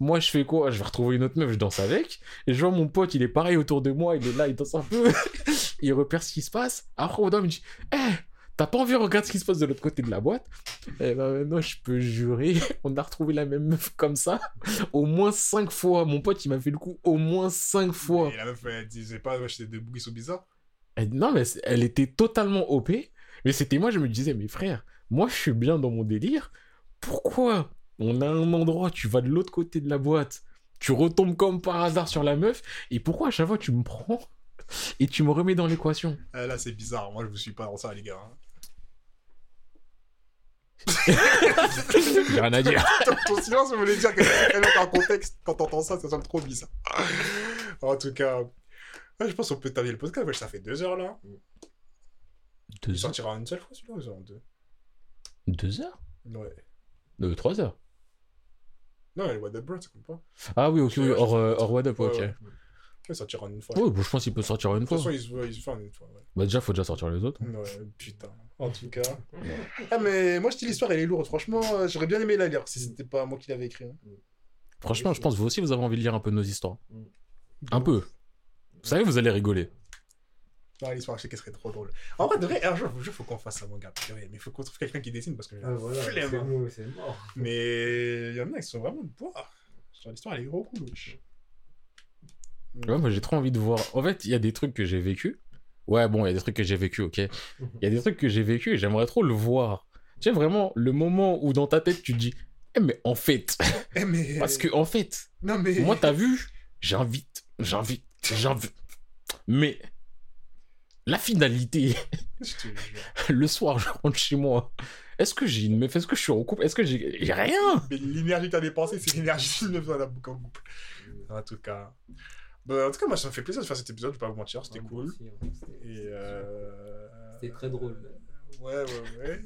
S1: Moi, je fais quoi? Je vais retrouver une autre meuf, je danse avec. Et je vois mon pote, il est pareil autour de moi, il est là, il danse un peu. il repère ce qui se passe. Après, au il me dit Eh, t'as pas envie de regarder ce qui se passe de l'autre côté de la boîte Eh ben, maintenant, je peux jurer, on a retrouvé la même meuf comme ça au moins cinq fois. Mon pote, il m'a fait le coup au moins cinq fois.
S2: Et la meuf, elle disait pas, ouais, j'étais des bouts qui sont bizarres.
S1: Elle- non, mais elle était totalement OP. Mais c'était moi, je me disais, mais frère, moi, je suis bien dans mon délire. Pourquoi on a un endroit, tu vas de l'autre côté de la boîte, tu retombes comme par hasard sur la meuf, et pourquoi à chaque fois tu me prends et tu me remets dans l'équation?
S2: Ah, là, c'est bizarre. Moi, je me suis pas dans ça, les gars. hein.
S1: J'ai rien à dire.
S2: ton, ton silence voulait dire que c'est en contexte. Quand t'entends ça, ça sonne trop bizarre. En tout cas, ouais, je pense qu'on peut terminer le podcast. Ouais, ça fait deux heures là.
S1: Deux
S2: Il sortira une seule fois celui-là ou en deux?
S1: Deux heures?
S2: Ouais.
S1: Euh, Trois heures.
S2: Non, mais What the Bird, ça compte pas.
S1: Ah oui, ok, oui, hors, euh, hors What Up, ok.
S2: ouais. Il sortira une fois.
S1: Bon, je pense qu'il peut sortir une
S2: de
S1: fois.
S2: toute façon, il se fait une fois. Ouais.
S1: Bah, déjà, faut déjà sortir les autres.
S2: Ouais, putain. En tout cas. Ah, mais moi, je dis l'histoire, elle est lourde. Franchement, euh, j'aurais bien aimé la lire si c'était pas moi qui l'avais écrit. hein.
S1: Franchement, je pense que vous aussi, vous avez envie de lire un peu nos histoires.
S3: Mm.
S1: Un peu. Vous savez, vous allez rigoler.
S2: Non, l'histoire, je sais qu'elle serait trop drôle. En vrai, de vrai, un jour, il faut qu'on fasse un manga. purée, Mais il faut qu'on trouve quelqu'un qui dessine parce que j'ai
S3: Ah, voilà, c'est nous, c'est mort.
S2: Mais il y en a qui sont vraiment de bois. Genre, l'histoire, elle est gros cool.
S1: Ouais, moi j'ai trop envie de voir. En fait, il y a des trucs que j'ai vécu. Ouais, bon, il y a des trucs que j'ai vécu, ok. Il y a des trucs que j'ai vécu et j'aimerais trop le voir. Tu sais, vraiment, le moment où dans ta tête tu te dis, eh, mais en fait,
S2: Eh, mais...
S1: parce que en fait,
S2: Non, mais...
S1: moi t'as vu, j'invite, j'invite, j'invite. Mais la finalité,
S2: Je te jure.
S1: le soir, je rentre chez moi. Est-ce que j'ai une meuf? Est-ce que je suis en couple? Est-ce que j'ai j'ai rien?
S2: Mais l'énergie que t'as dépensée, c'est l'énergie de dans la boucle en couple. En tout cas... Bah, en tout cas, moi, ça me fait plaisir de faire cet épisode, je vais pas vous mentir, c'était
S3: Ouais,
S2: cool.
S3: moi aussi, c'était-
S2: Et euh...
S3: C'était très drôle.
S2: Ouais, ouais, ouais.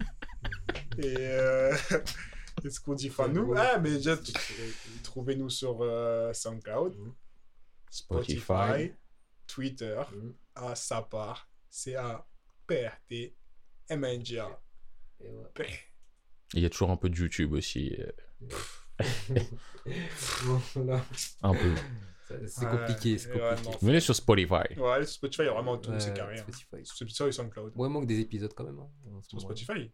S2: Et euh... Qu'est-ce qu'on dit Enfin, nous... Ah, mais déjà, trouvez-nous sur euh, SoundCloud,
S3: Mhm.
S2: Spotify,
S1: Spotify.
S2: Twitter,
S3: Mhm.
S2: à sa part, C-A-P-R-T, M-N-G-A.
S3: Et ouais.
S2: P.
S1: Il y a toujours un peu de YouTube aussi. euh,
S3: voilà.
S1: Un peu.
S3: C'est compliqué, c'est compliqué.
S1: Venez sur Spotify.
S2: Ouais, Spotify, il y a vraiment tout,
S3: Ouais,
S2: c'est carré. hein.
S3: Spotify.
S2: Sur Spotify et SoundCloud.
S3: Moi, il manque des épisodes quand même. hein,
S2: Sur. Spotify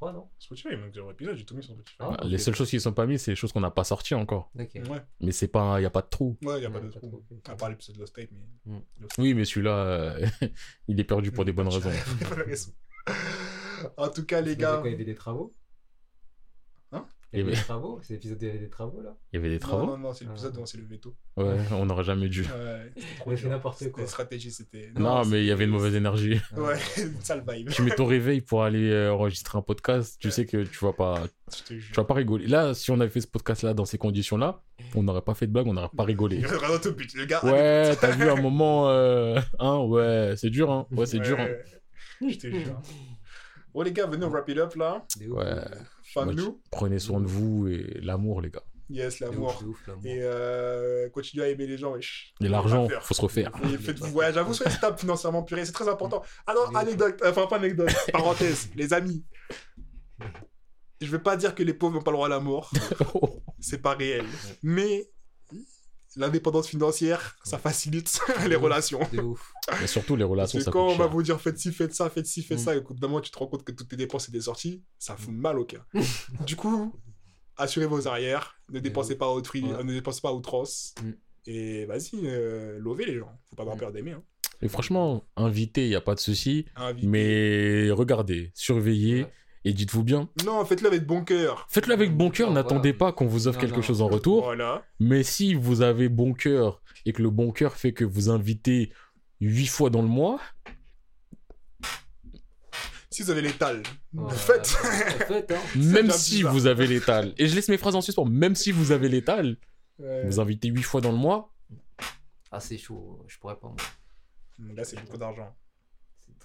S3: crois, non?
S2: Spotify, il manque zéro épisode, j'ai tout mis sur Spotify.
S3: Ah.
S1: Les
S3: ok.
S1: seules choses qui sont pas mises, c'est les choses qu'on n'a pas sorties encore.
S3: Ok.
S2: Ouais,
S1: Mais c'est pas, il y a pas de trou.
S2: ouais, il n'y a pas de
S3: pas
S2: trou.
S3: trop, ok.
S2: À part l'épisode de Lost Tape, mais.
S3: Mm.
S2: Lost
S1: Oui, mais celui-là, euh, il est perdu pour des bonnes raisons.
S2: De. En tout cas, les gars.
S3: Quand il y avait des travaux Il y avait des travaux C'est l'épisode où il y avait des travaux là
S1: Il y avait des
S2: Non,
S1: travaux
S2: non, non, c'est l'épisode
S3: Ah.
S2: où c'est le veto.
S1: Ouais, on n'aurait jamais dû.
S2: Ouais, c'était
S3: On n'importe quoi.
S2: stratégie, c'était.
S1: Non, mais il y avait une mauvaise énergie.
S2: Ouais, une sale vibe.
S1: Tu mets ton réveil pour aller euh, enregistrer un podcast, tu sais que tu vas pas, tu vas pas rigoler. Là, si on avait fait ce podcast-là dans ces conditions-là, on n'aurait pas fait de blague, on n'aurait pas rigolé.
S2: Le gars.
S1: Ouais, t'as vu un moment, euh, hein, ouais, c'est dur, hein, ouais, c'est dur. Hein.
S2: Je te jure. Bon, les gars, venez, on wrap it up là.
S1: Ouais.
S2: Fin de
S1: Moi,
S2: nous.
S1: Prenez soin de vous et l'amour, les gars.
S2: Yes, l'amour.
S3: de ouf, l'amour.
S2: Et euh, continuez à aimer les gens, wesh.
S1: Et l'argent,
S2: Faut faire.
S1: faut se refaire.
S2: Et faites-vous voyage à vous, soyez stable financièrement purée, c'est très important. Ah
S3: Oui.
S2: anecdote, enfin pas anecdote, parenthèse, les amis. Je veux pas dire que les pauvres n'ont pas le droit à l'amour, c'est pas réel. Mais l'indépendance financière, ça facilite les relations.
S3: De ouf.
S1: Mais surtout, les relations,
S2: Parce que
S1: ça
S2: quand
S1: coûte
S2: on va vous dire faites ci, faites ça, faites ci, faites
S3: Mm.
S2: ça, et qu'au bout d'un moment tu te rends compte que toutes tes dépenses et des sorties, ça fout mal au cœur. du coup, assurez vos arrières, ne dépensez pas
S3: Ouais.
S2: euh, ne dépensez pas à outrance.
S3: Mm.
S2: Et vas-y, euh, lovez les gens. Faut pas avoir
S3: Mm.
S2: peur d'aimer. Hein.
S1: Et franchement, invité, il n'y a pas de souci. Mais regardez, surveillez.
S3: Ouais.
S1: Et dites-vous bien,
S2: Non, faites-le avec bon cœur.
S1: faites-le avec bon cœur, n'attendez
S3: voilà.
S1: pas qu'on vous offre
S3: Non,
S1: quelque
S3: non.
S1: chose en retour.
S2: Voilà.
S1: Mais si vous avez bon cœur et que le bon cœur fait que vous invitez huit fois dans le mois,
S2: Si vous avez l'étal,
S3: Ouais,
S2: faites.
S3: En fait, hein.
S1: même si
S2: bizarre.
S1: vous avez l'étal, et je laisse mes phrases en suspens, même si vous avez l'étal,
S2: Ouais.
S1: vous invitez huit fois dans le mois,
S3: Ah, c'est chaud. Je pourrais pas, moi.
S2: Là, c'est beaucoup d'argent.
S3: C'est très- C'est beaucoup.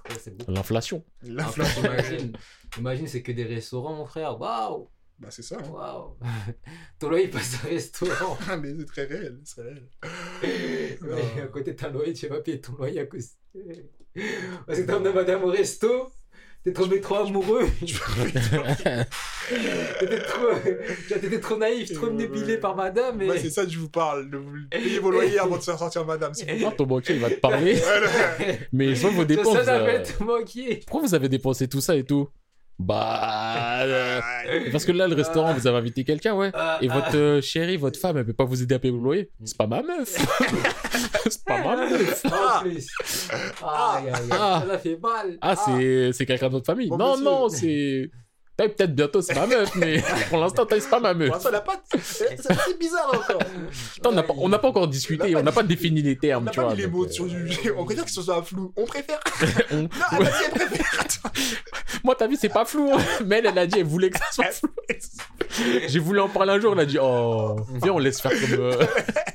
S1: L'inflation.
S2: L'inflation.
S3: imagine, imagine, c'est que des restaurants, mon frère. Waouh!
S2: Bah, c'est ça. Hein.
S3: Waouh! Ton loyer passe au restaurant.
S2: Mais c'est très réel. C'est réel.
S3: Mais à côté de ta loyer, tu vas payer ton loyer à cause. Parce que t'as emmené madame au resto, t'es tombé trop amoureux, t'étais trop, t'étais trop naïf, trop
S2: ouais.
S3: par madame. Et...
S2: Ouais, c'est ça que je vous parle. De vous payer vos loyers avant de se faire sortir madame. s'il vous.
S1: Ah, ton banquier, il va te parler, mais sur vos
S3: C'est
S1: dépenses,
S3: ça,
S1: euh, pourquoi vous avez dépensé tout ça et tout? Bah... euh. Parce que là, le restaurant, vous avez invité quelqu'un, ouais.
S3: Ah,
S1: Et
S3: ah,
S1: votre euh, chérie, votre femme, elle peut pas vous aider à payer le loyer C'est pas ma meuf C'est pas ma meuf. Ah.
S3: Ça fait mal.
S1: Ah, c'est c'est quelqu'un de votre famille
S2: Bon,
S1: Non,
S2: monsieur.
S1: non, c'est... Peut-être bientôt c'est ma meuf, mais pour l'instant, c'est pas ma meuf.
S2: Pour l'instant, elle a pas. de- C'est c'est bizarre encore.
S1: Putain, on n'a pas, on n'a pas encore discuté,
S2: On
S1: on
S2: n'a
S1: n'a pas défini les
S2: On
S1: termes,
S2: n'a
S1: tu
S2: pas mis les mots sur du. On préfère que ce soit flou. On préfère.
S1: on-
S2: Non, elle dit elle préfère.
S1: Moi, t'as vu, c'est pas flou. Mais elle, elle a dit, elle voulait que ça soit flou. J'ai voulu en parler un jour, elle a dit, oh, viens, on laisse faire comme... euh.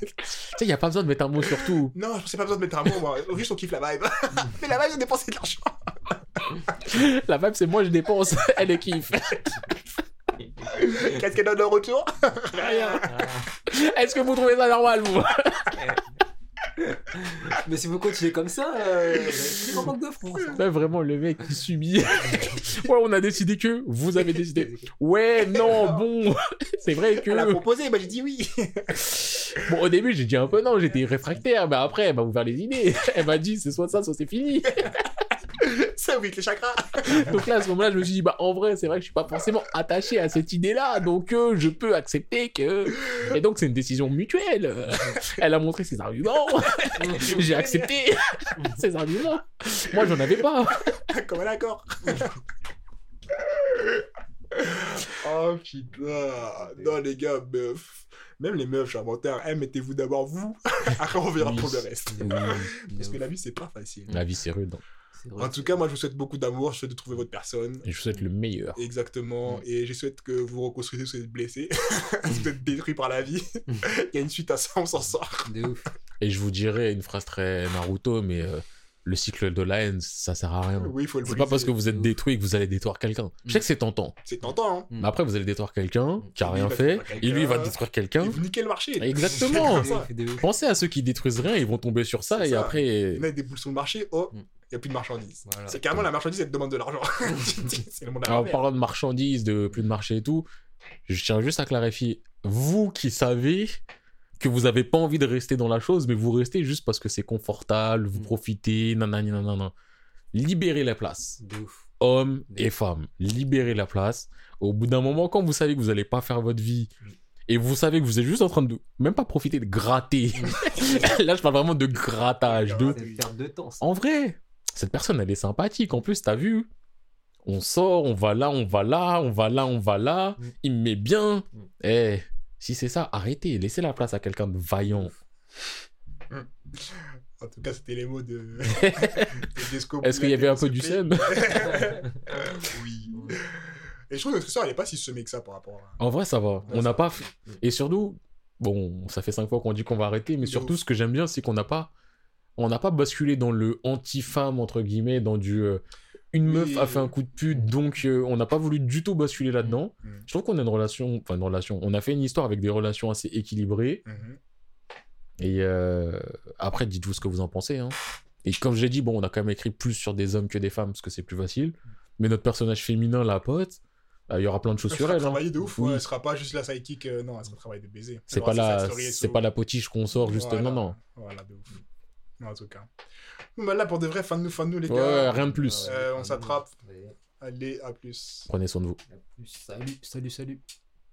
S1: tu sais, y a pas besoin de mettre un mot sur tout.
S2: Non, je pensais pas besoin de mettre un mot, moi. Juste, on kiffe la vibe. Mais la vibe, j'ai dépensé de l'argent.
S1: La vibe, c'est moi, je dépense, elle est kiffe.
S2: Qu'est-ce qu'elle donne en retour?
S1: Rien. Est-ce que vous trouvez ça normal, vous?
S3: Mais si vous continuez comme ça, euh, en manque de France. hein.
S1: Là, vraiment, le mec qui subit. ouais, on a décidé que, vous avez décidé. Ouais, non, bon, c'est vrai que...
S2: Elle a proposé, bah j'ai dit oui.
S1: Bon, au début, j'ai dit un peu non, j'étais réfractaire, mais après, elle m'a ouvert les idées. Elle m'a dit, c'est soit ça, soit c'est fini.
S2: Ça, oui, avec les chakras.
S1: Donc là, à ce moment-là, je me suis dit, bah, en vrai, c'est vrai que je suis pas forcément attaché à cette idée-là, donc euh, je peux accepter que. Et donc, c'est une décision mutuelle. Elle a montré ses arguments. J'ai accepté ses arguments. Moi, j'en avais pas.
S2: Comme un accord. oh putain. Non, les gars, meufs. Même les meufs, je suis un menteur. Eh, mettez-vous d'abord vous. Après, on verra
S1: Oui.
S2: pour le reste. Parce que la vie, c'est pas facile.
S1: La vie, c'est rude.
S3: Vrai.
S2: En tout cas, moi, je vous souhaite beaucoup d'amour. Je souhaite de trouver votre personne.
S1: Et je vous souhaite le meilleur.
S2: Exactement.
S3: Mm.
S2: Et je souhaite que vous reconstruisez si vous êtes blessé. si vous êtes détruit par la vie. Il y a une suite à ça, on s'en sort.
S3: De ouf.
S1: Et je vous dirais une phrase très Naruto, mais euh, le cycle de la haine, ça sert à rien.
S2: Oui, il faut le
S1: C'est pas parce que vous êtes détruit que vous allez détruire quelqu'un. Je sais que c'est tentant.
S2: C'est tentant, hein.
S1: Mais après, vous allez détruire quelqu'un qui a rien
S2: il
S1: fait, et lui, il va détruire quelqu'un.
S2: Et vous niquez le marché.
S1: Exactement. Pensez à ceux qui détruisent rien, ils vont tomber sur ça, et
S2: ça.
S1: après.
S2: Vous mettez des boules sur le marché, oh, il
S3: Mm.
S2: n'y a plus de marchandises.
S3: Voilà.
S2: C'est carrément la marchandise, elle te demande de l'argent.
S1: en parlant de marchandises, de plus de marché et tout, je tiens juste à clarifier. Vous qui savez que vous avez pas envie de rester dans la chose, mais vous restez juste parce que c'est confortable, vous
S3: Mm.
S1: profitez, nanani, nanana. Libérez la place.
S3: De ouf.
S1: Hommes et femmes, libérez la place. Au bout d'un moment, quand vous savez que vous allez pas faire votre vie,
S3: Mm.
S1: et vous savez que vous êtes juste en train de, même pas profiter de gratter. Là, je parle vraiment de grattage, de
S3: temps.
S1: en vrai, cette personne, elle est sympathique. En plus, t'as vu On sort, on va là, on va là, on va là, on va là.
S3: Mm.
S1: Il me met bien.
S3: Mm.
S1: Eh, si c'est ça, arrêtez. Laissez la place à quelqu'un de vaillant.
S2: En tout cas, c'était les mots de. de Desco
S1: Est-ce qu'il y avait un peu du seum
S2: Oui. Et je trouve que notre histoire, elle est pas si semée que ça par rapport à.
S1: En vrai, ça va. On n'a pas. fait- Et surtout, bon, ça fait cinq fois qu'on dit qu'on va arrêter, mais
S2: De
S1: surtout,
S2: ouf.
S1: ce que j'aime bien, c'est qu'on n'a pas. On n'a pas basculé dans le anti-femme, entre guillemets, dans du. euh, Une
S2: Oui.
S1: meuf a fait un coup de pute, donc euh, on n'a pas voulu du tout basculer là-dedans.
S2: Mm.
S1: Je trouve qu'on a une relation. Enfin, une relation. On a fait une histoire avec des relations assez équilibrées.
S2: Mhm.
S1: Et euh, après, dites-vous ce que vous en pensez. hein. Et comme je l'ai dit, bon, on a quand même écrit plus sur des hommes que des femmes parce que c'est plus facile. Mais notre personnage féminin, la pote, il y aura plein de choses
S2: Elle
S1: sur elle. hein.
S2: travailler de ouf,
S1: Oui.
S2: ouais, elle sera pas juste la sidekick, euh, non, elle sera travailler de baiser.
S1: C'est pas la, pas la potiche qu'on sort juste.
S2: Voilà.
S1: Non, non.
S2: Voilà, de ouf. En tout cas. Bon, bah là, pour de vrai, fan de nous, de nous, les
S1: Ouais,
S2: gars.
S1: ouais, rien de plus.
S2: Euh, on s'attrape. Allez, à plus.
S1: Prenez soin de vous.
S3: À plus. Salut, salut, salut.